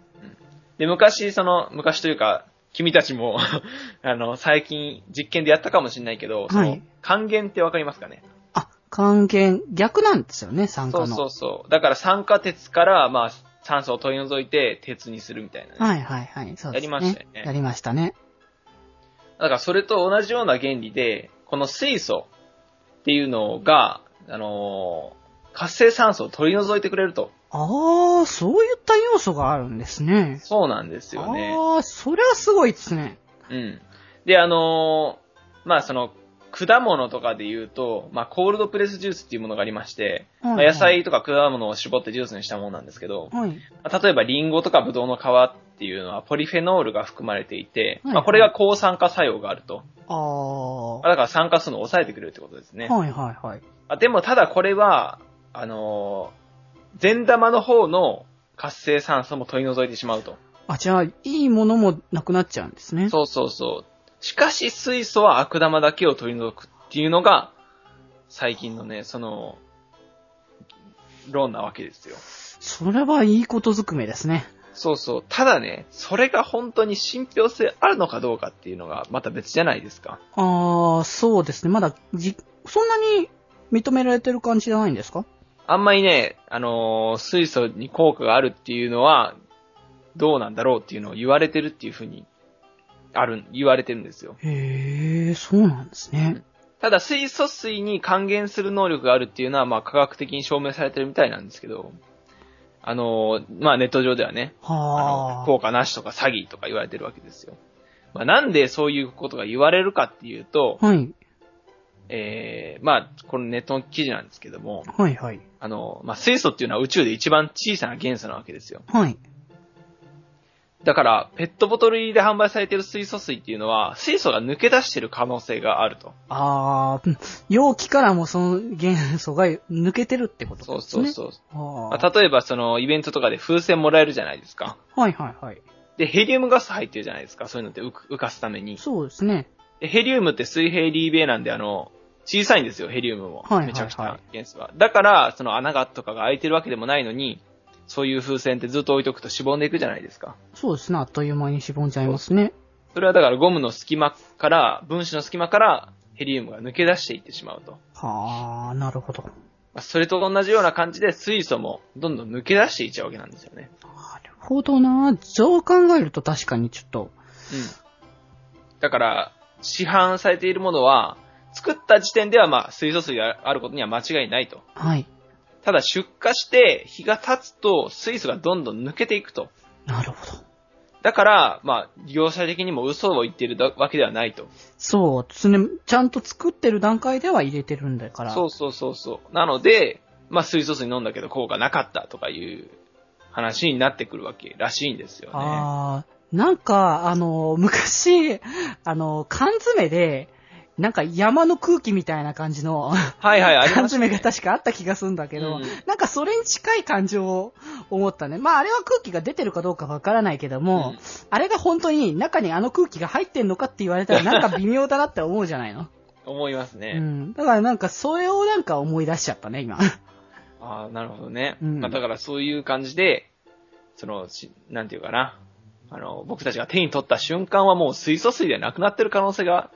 で、昔、その、昔というか、君たちも、あの、最近実験でやったかもしれないけど、そのはい、還元ってわかりますかね？あ、還元、逆なんですよね、酸化の。そうそうそう。だから酸化鉄から、まあ、酸素を取り除いて鉄にするみたいなね。はいはいはい。そうですね。やりましたよねやりましたね。だからそれと同じような原理で、この水素っていうのが、あのー活性酸素を取り除いてくれると。ああ、そういった要素があるんですね。そうなんですよね。ああ、それはすごいですね。うん。で、あのーまあその、果物とかで言うと、まあコールドプレスジュースっていうものがありまして、はいまあ野菜とか果物を絞ってジュースにしたものなんですけど、はい。まあ例えばリンゴとかブドウの皮っていうのはポリフェノールが含まれていて、はいまあこれが抗酸化作用があると。ああ。まあだから酸化するのを抑えてくれるってことですね。はいはいはい。あでもただこれは、あのー善玉の方の活性酸素も取り除いてしまうと。あ、じゃあ、いいものもなくなっちゃうんですね。そうそうそう。しかし水素は悪玉だけを取り除くっていうのが、最近のね、その、論なわけですよ。それはいいことずくめですね。そうそう。ただね、それが本当に信憑性あるのかどうかっていうのがまた別じゃないですか。ああ、そうですね。まだ、じ、そんなに認められてる感じじゃないんですか？あんまりね、あのー水素に効果があるっていうのは、どうなんだろうっていうのを言われてるっていうふうに、ある、言われてるんですよ。へえ、そうなんですね。ただ水素水に還元する能力があるっていうのは、まあ科学的に証明されてるみたいなんですけど、あのーまあネット上ではね、あはの効果なしとか詐欺とか言われてるわけですよ。まあなんでそういうことが言われるかっていうと、あ。はい。えー、まあこのネットの記事なんですけども、はいはい。あの、まあ水素っていうのは宇宙で一番小さな元素なわけですよ。はい。だから、ペットボトル入りで販売されている水素水っていうのは、水素が抜け出してる可能性があると。ああ、うん容器からもその元素が抜けてるってことそうですね。そうそう。あまあ、例えばそのイベントとかで風船もらえるじゃないですか。はいはいはい。で、ヘリウムガス入ってるじゃないですか。そういうのって浮かすために。そうですね。でヘリウムって水平リーベイなんであの、小さいんですよ、ヘリウムも。はいはいはいめちゃくちゃ元素は。だから、その穴がとかが開いてるわけでもないのに、そういう風船ってずっと置いとくとしぼんでいくじゃないですか。そうですね。あっという間にしぼんじゃいますね。それはだからゴムの隙間から、分子の隙間からヘリウムが抜け出していってしまうと。はあ、なるほど。まあそれと同じような感じで水素もどんどん抜け出していっちゃうわけなんですよね。なるほどな。そう考えると確かにちょっと、うん。だから、市販されているものは、作った時点ではまあ水素水があることには間違いないと。はい。ただ出荷して日が経つと水素がどんどん抜けていくと。なるほど。だから、まあ、業者的にも嘘を言っているだわけではないと。そうですね。ちゃんと作ってる段階では入れてるんだから。そうそうそうそう。なので、まあ水素水飲んだけど効果なかったとかいう話になってくるわけらしいんですよね。ああ、なんか、あの、昔、あの、缶詰で、なんか山の空気みたいな感じのはいはい、あり缶ますね。詰が確かあった気がするんだけど、うんなんかそれに近い感情を思ったね。まああれは空気が出てるかどうかわからないけども、うんあれが本当に中にあの空気が入ってんのかって言われたらなんか微妙だなって思うじゃないの。思いますうね。ん。だからなんかそれをなんか思い出しちゃったね、今。ああ、なるほどね。うんまあ、だからそういう感じで、その、しなんていうかな。あの、僕たちが手に取った瞬間はもう水素水でなくなってる可能性が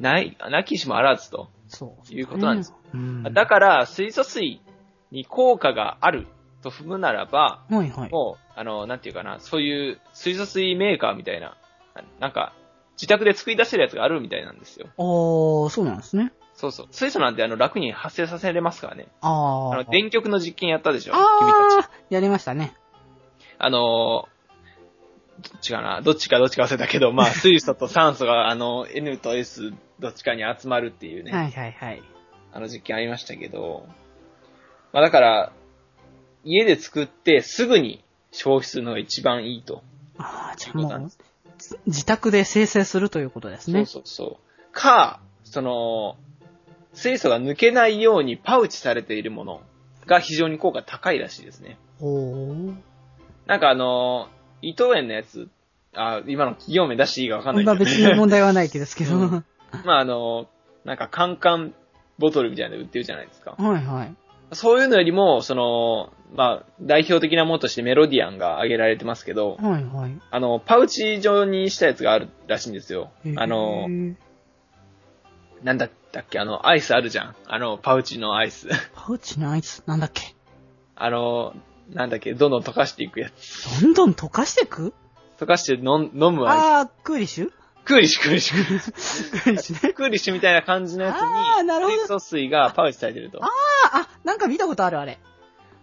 ない、なきしもあらずと。そう。いうことなんです。うん。だから、水素水に効果があると踏むならば、はいはい。もう、あの、なんていうかな、そういう水素水メーカーみたいな、ななんか、自宅で作り出せるやつがあるみたいなんですよ。おー、そうなんですね。そうそう。水素なんてあの楽に発生させれますからね。あー。あの、電極の実験やったでしょ君たち。やりましたね。あのーどっちかな？どっちかどっちか忘れたけど、まあ、水素と酸素が、あの、N と S どっちかに集まるっていうね、はいはいはい。あの実験ありましたけど、まあだから、家で作ってすぐに消費するのが一番いいと。あー、じゃあもう自自宅で生成するということですね。そうそうそう。か、その、水素が抜けないようにパウチされているものが非常に効果高いらしいですね。おー。なんかあの、伊藤園のやつ、あ、今の企業名出していいかわかんないまあけど、別に問題はないですけど。うんはまああの、なんかカンカンボトルみたいなの売ってるじゃないですか。いはい。そういうのよりも、その、まあ、代表的なものとしてメロディアンが挙げられてますけど、はいはい。あの、パウチ状にしたやつがあるらしいんですよ。あのへ、ーなんだったっけ、あの、アイスあるじゃん。あの、パウチのアイス。パウチのアイス、なんだっけ？あの、なんだっけ、どんどん溶かしていくやつ。どんどん溶かしてく？溶かして飲ん飲むアイあー、クーリッシュ？ス。クーリッシュ、クーリッシュ。クーリッシュね。クーリッシュみたいな感じのやつあーなるほに、ど水素水がパウチされてると。あ、あ、なんか見たことあるあれ。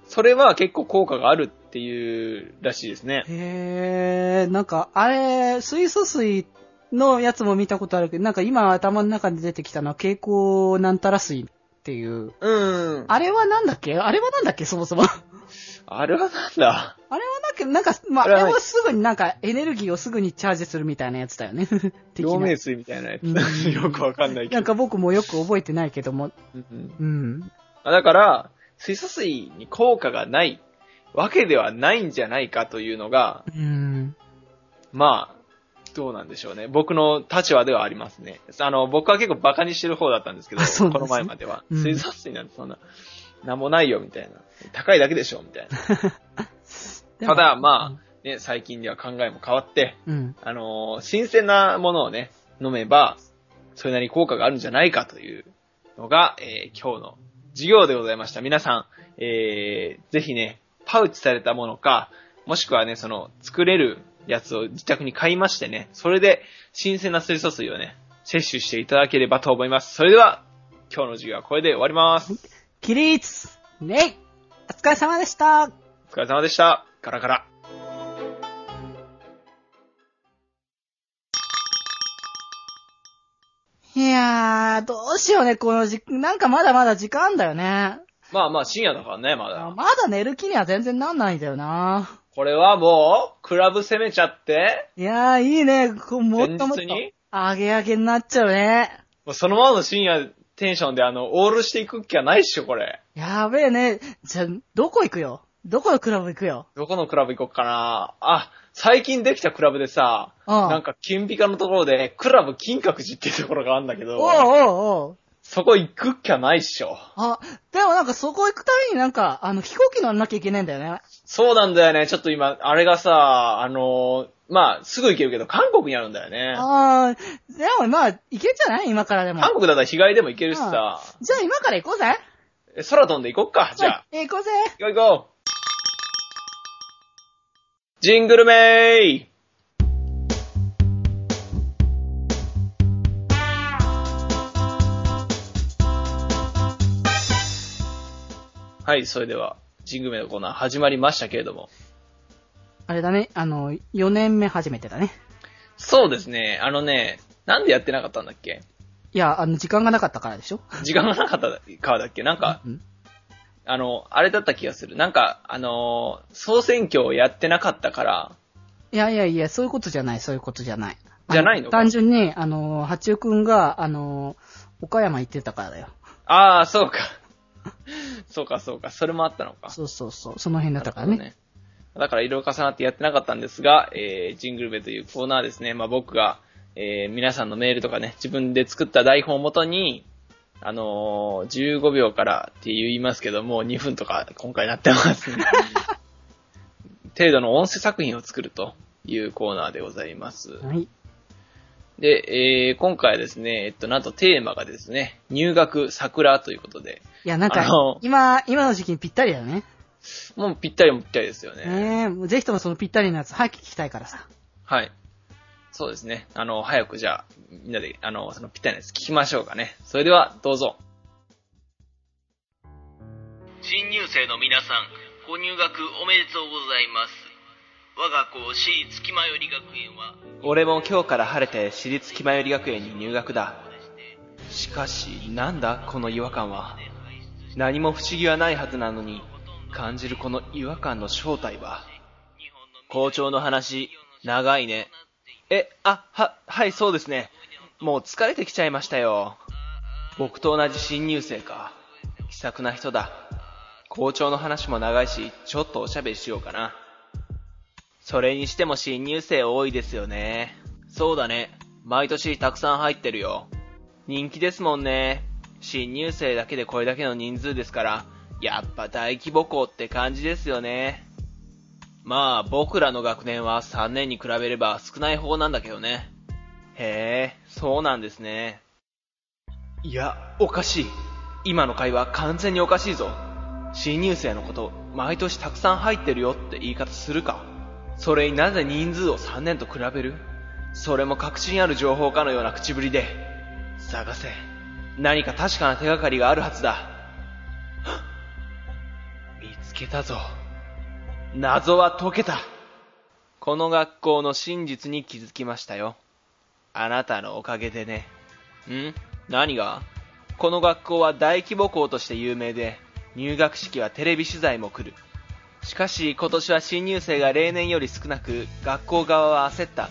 それは結構効果があるっていうらしいですね。へー、なんか、あれ、水素水のやつも見たことあるけど、なんか今頭の中で出てきたのは蛍光なんたら水っていう。うん。あれはなんだっけ？あれはなんだっけ？そもそも。あれはなんだ？あれはなんか、なんか、まあ、ああれはすぐになんかエネルギーをすぐにチャージするみたいなやつだよね。的な陽明水みたいなやつ。うんよくわかんないけど。なんか僕もよく覚えてないけども。うんうん。だから、水素水に効果がないわけではないんじゃないかというのが、うん。まあ、どうなんでしょうね。僕の立場ではありますね。あの、僕は結構バカにしてる方だったんですけど、あそうなんこの前までは。うん水素水なんてそんな、なんもないよ、みたいな。高いだけでしょ、みたいな。ただ、まあ、ね、最近では考えも変わって、うん。あのー新鮮なものをね、飲めば、それなりに効果があるんじゃないかというのが、えー今日の授業でございました。皆さん、えー、ぜひね、パウチされたものか、もしくはね、その、作れるやつを自宅に買いましてね、それで新鮮な水素水をね、摂取していただければと思います。それでは、今日の授業はこれで終わります。起立レイお疲れ様でしたお疲れ様でした。ガラガラ。いやー、どうしようね、この時、なんかまだまだ時間だよね。まあまあ深夜だからね、まだ。まだ寝る気には全然なんないんだよな。これはもう、クラブ攻めちゃって、いやー、いいね。こうもっともっと前日に？上げ上げになっちゃうね。もうそのままの深夜テンションであの、オールしていくっきゃないっしょ、これ。やべえね。じゃあ、どこ行くよ？どこのクラブ行くよ？どこのクラブ行こっかなあ、最近できたクラブでさ、うんなんか金ピカのところで、クラブ金閣寺っていうところがあるんだけど、おうおうおうそこ行くっきゃないっしょ。あ、でもなんかそこ行くためになんか、あの、飛行機乗んなきゃいけないんだよね。そうなんだよね。ちょっと今、あれがさ、あのーまあ、すぐ行けるけど、韓国にあるんだよね。あー、でもまあ、行けんじゃない？今からでも。韓国だったら日帰りでも行けるしさ、じゃあ今から行こうぜ。え空飛んで行こっか、じゃあ。はい行こうぜ。行こう行こう。ジングルメイはい、それでは、ジングルメイのコーナー始まりましたけれども。あれだね、あの、4年目初めてだね。そうですね、あのね、なんでやってなかったんだっけ？いや、あの、時間がなかったからでしょ？時間がなかったからだっけ？なんか、うんあの、あれだった気がする。なんか、あのー総選挙をやってなかったから、いやいやいや、そういうことじゃない、そういうことじゃない。じゃないのか？単純に、あの、八代くんが、あの、岡山行ってたからだよ。ああ、そうか。そうか、そうか。それもあったのか。そうそうそう。その辺だったからね。だから色々重なってやってなかったんですが、えー、ジングルベというコーナーですね。まあ僕が、えー、皆さんのメールとかね、自分で作った台本をもとに、あのー、15秒からって言いますけども、2分とか今回なってますね。程度の音声作品を作るというコーナーでございます。はい。で、えー、今回はですね、えっと、なんとテーマがですね、入学桜ということで、いや、なんかあの、今、今の時期にぴったりだよね。もうぴったりもぴったりですよね。ねえ、もうぜひともそのぴったりのやつ、早く聞きたいからさ。はい。そうですね。あの、早くじゃあ、みんなで、あの、そのぴったりなやつ聞きましょうかね。それでは、どうぞ。新入生の皆さん、ご入学おめでとうございます。我が校私立気まより学園は、俺も今日から晴れて私立気まより学園に入学だ。しかし、なんだこの違和感は。何も不思議はないはずなのに、感じるこの違和感の正体は。校長の話、長いね。え、あ、は、はい、そうですね。もう疲れてきちゃいましたよ。僕と同じ新入生か。気さくな人だ。校長の話も長いし、ちょっとおしゃべりしようかな。それにしても新入生多いですよね。そうだね。毎年たくさん入ってるよ。人気ですもんね。新入生だけでこれだけの人数ですから、やっぱ大規模校って感じですよね。まあ、僕らの学年は3年に比べれば少ない方なんだけどね。へえ、そうなんですね。いや、おかしい。今の会話完全におかしいぞ。新入生のこと、毎年たくさん入ってるよって言い方するか。それになぜ人数を3年と比べる？それも確信ある情報かのような口ぶりで。探せ。何か確かな手がかりがあるはずだ。けたぞ。謎は解けた。この学校の真実に気づきましたよ。あなたのおかげでね。ん？何が？この学校は大規模校として有名で、入学式はテレビ取材も来る。しかし今年は新入生が例年より少なく、学校側は焦った。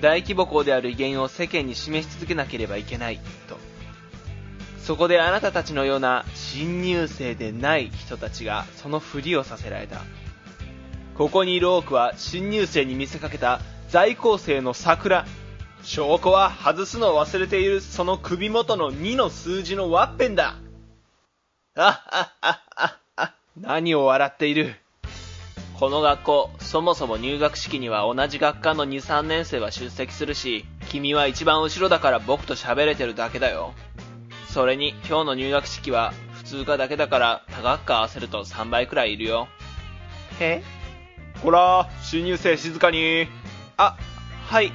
大規模校である威厳を世間に示し続けなければいけない、と。そこであなたたちのような新入生でない人たちがそのふりをさせられた。ここにいる多くは新入生に見せかけた在校生の桜。証拠は外すのを忘れているその首元の2の数字のワッペンだ。あああああ何を笑っているこの学校、そもそも入学式には同じ学科の2、3年生は出席するし、君は一番後ろだから僕と喋れてるだけだよ。それに、今日の入学式は普通科だけだから多学科合わせると3倍くらいいるよ。へほら、新入生静かに。あ、はい。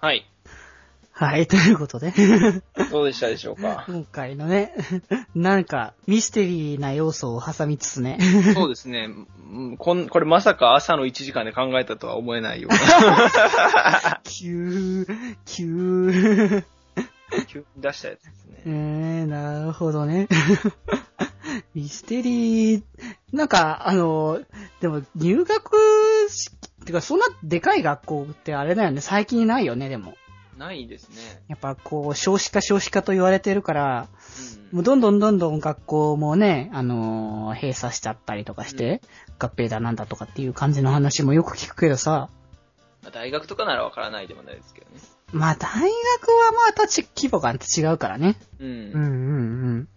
はい。はい、ということで。どうでしたでしょうか？今回のね、なんか、ミステリーな要素を挟みつつね。そうですね。うんこんこれまさか朝の1時間で考えたとは思えないような。急、急。急に出したやつですね。えー、なるほどね。ミステリー、なんか、あの、でも入学式、てかそんなでかい学校ってあれだよね、最近ないよね、でも。ないですね。やっぱこう、少子化少子化と言われてるから、うんもうどんどんどんどん学校もね、あのー閉鎖しちゃったりとかして、合併だなんだとかっていう感じの話もよく聞くけどさ、まあ大学とかならわからないでもないですけどね。まあ大学はまたち規模が違うからね。うん。うんうんうん。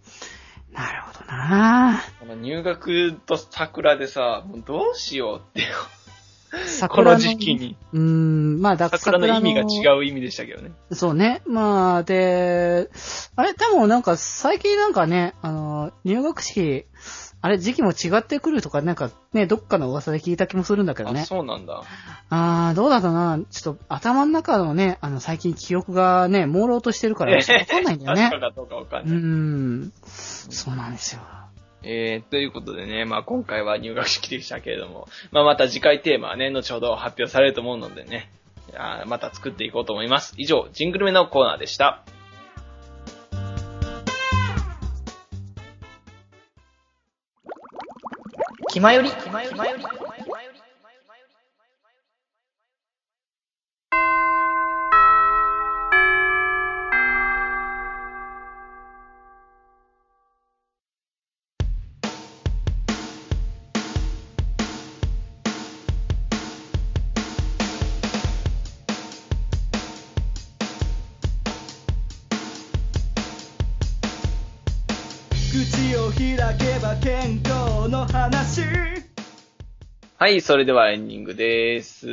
なるほどなこの入学と桜でさ、もうどうしようって。こ桜の時期。に。うーん、まあだ桜の意味がう。違う意味でしたけどね。そうね。まあ、で、あれ、でもなんか最近なんかね、あの、入学式、あれ、時期も違ってくるとか、なんかね、どっかの噂で聞いた気もするんだけどあ、ね。そうなんだ。あー、どうだったな。ちょっと頭の中のね、あの、最近記憶がね、朦朧としてるから、わかんないんだよね。確かかどうかわかんうない。ーん。そうなんですよ。えー、ということでね、まあ今回は入学式でしたけれども、まあまた次回テーマはね、後ほど発表されると思うのでね、あまた作っていこうと思います。以上、ジングルメのコーナーでした。気まより、気まより、気まより。はい、それではエンディングです。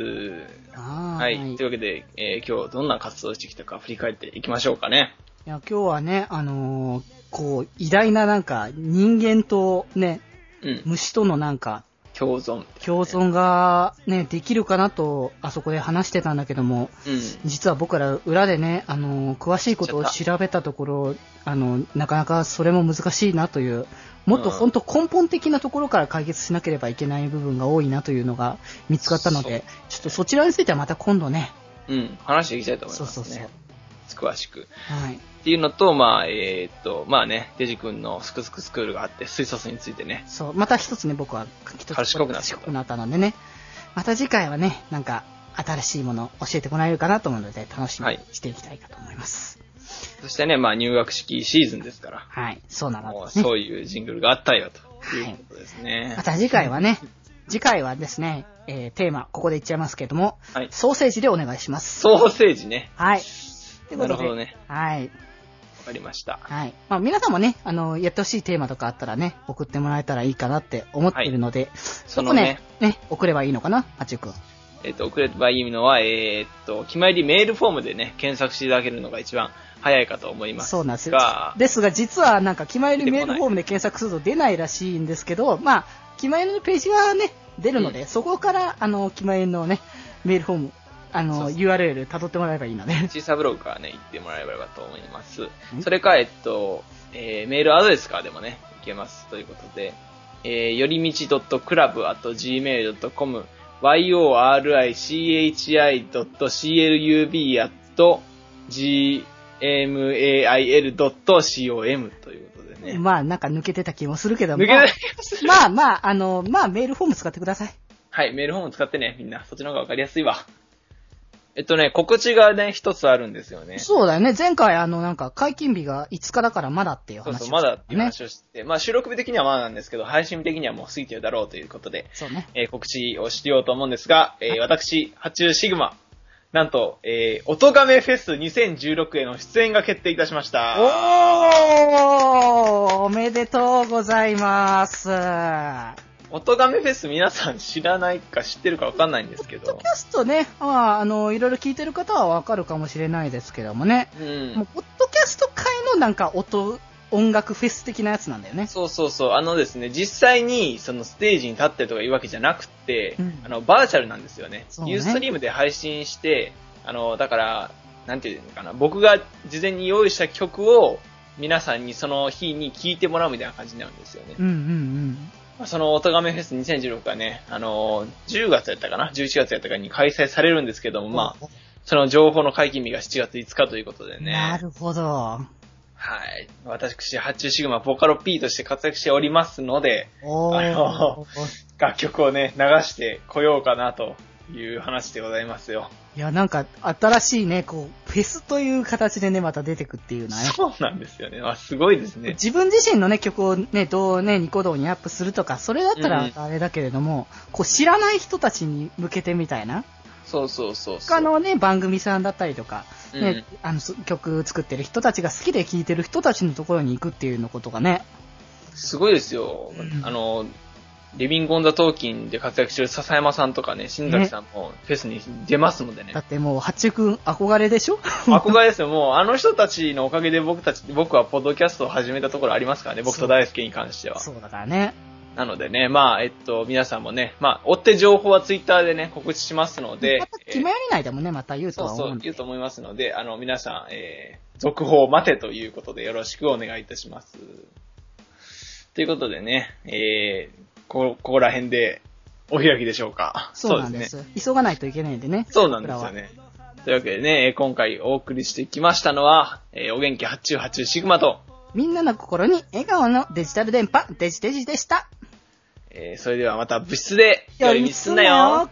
ははい。というわけで、えー今日どんな活動をしてきたか振り返っていきましょうかね。いや、今日はね、あのーこう、偉大ななんか、人間とね、うん。虫とのなんか、共存。共存がね、できるかなと、あそこで話してたんだけども、うん。実は僕ら裏でね、あのー詳しいことを調べたところ、あの、なかなかそれも難しいなという、もっとうん本当根本的なところから解決しなければいけない部分が多いなというのが見つかったので、ちょっとそちらについてはまた今度ね、うん。話していきたいと思いそうますね。そうそう。詳しく。はい。っていうのと、まあ、えーっと、まあね、デジ君のスクスクスクールがあって、水素水についてね。そう、また一つね、僕は一つ賢くなった賢くなったのでね、また次回はね、なんか、新しいものを教えてもらえるかなと思うので、楽しみにしていきたいかと思います。そしてね、まあ入学式シーズンですから、はい、そうなのね。そういうジングルがあったよということですね。また次回はね、次回はですね、えー、テーマ、ここで言っちゃいますけれども、はい。ソーセージでお願いします。ソーセージね。はい。ということでなるほどね。はい。わかりました。はい。まあ皆さんもね、あの、やってほしいテーマとかあったらね、送ってもらえたらいいかなって思っているので、そのね、ね、送ればいいのかな、あちゅうくん。えっ、と、送ればいいのは、えーっと、決まりメールフォームでね、検索していただけるのが一番早いかと思いますが。そうなんですよ。ですが、実はなんか、決まりメールフォームで検索すると出ないらしいんですけど、まあ、決まりのページがね、出るので、そこから、あの、決まりのね、メールフォーム、あの、URL 辿ってもらえばいいので。小さブログからね、行ってもらえればと思いますん。それか、えっと、えーメールアドレスからでもね、いけます。ということで、えー、よりみち .club.gmail.com、yoricichi.club.gmail.com ということでね。まあ、なんか抜けてた気もするけども。抜けないますまあまあ、あの、まあ、メールフォーム使ってください。はい、メールフォーム使ってね、みんな。そっちの方がわかりやすいわ。えっとね、告知がね、一つあるんですよね。そうだよね。前回、あの、なんか、解禁日が5日だからまだっていう話をそうそう、まだっていうね。話をして、まあ収録日的にはまだなんですけど、配信日的にはもう過ぎてるだろうということで、そうね。えー告知をしようと思うんですが、えー私、発注シグマ、なんと、えー、音亀フェス2016への出演が決定いたしました。おーおめでとうございます。音亀フェス皆さん知らないか知ってるかわかんないんですけどポッドキ、ャストね、まあ、あの、いろいろ聞いてる方はわかるかもしれないですけどもね。う。もうんポッドキャスト界のなんか音、音楽フェス的なやつなんだよね。そうそうそう、あのですね、実際にそのステージに立ってるとかいうわけじゃなくて、うんあの、バーチャルなんですよね。ねユーストリームで配信して、あの、だから、なんていうのかな、僕が事前に用意した曲を皆さんにその日に聴いてもらうみたいな感じになるんですよね。うんうんまあその音亀フェス2016がね、あの、10月やったかな ?11 月やったかに開催されるんですけども、うん。まあ、その情報の解禁日が7月5日ということでね。なるほど。はい。私、発注シグマボカロ P として活躍しておりますので、おあのー。楽曲をね、流してこようかなという話でございますよ。いや、なんか、新しいね、こう、フェスという形でね、また出てくっていうのはね。そうなんですよね。あすごいですね。自分自身のね、曲をね、どうね、ニコ動にアップするとか、それだったらうんあれだけれども、こう、知らない人たちに向けてみたいな、そうそうそう。他のね、番組さんだったりとか、うんね、あの、そ曲作ってる人たちが好きで聴いてる人たちのところに行くっていうのことがね、すごいですよ。うんあの、リビングオンザトーキンで活躍してる笹山さんとかね、新崎さんもフェスに出ますのでねだ。ってもう、八中くん憧れでしょ？憧れですよ。もう、あの人たちのおかげで僕たち、僕はポッドキャストを始めたところありますからね。僕と大輔に関しては。そうだからね。なのでね、まあ、えっと、皆さんもね、まあ、追って情報はツイッターでね、告知しますのでまた、決めやり内でもね、また言うとそうそうは思う。言うと思いますので、あの、皆さん、えー、続報を待てということでよろしくお願いいたします。ということでね、えー、こ、ここら辺でお開きでしょうか。そうなんです。ですね、急がないといけないんでね。そうなんですよね。というわけでね、今回お送りしてきましたのは、えー、お元気888シグマと、みんなの心に笑顔のデジタル電波、デジデジでした。えー、それではまた部室で、寄り道すんなよ。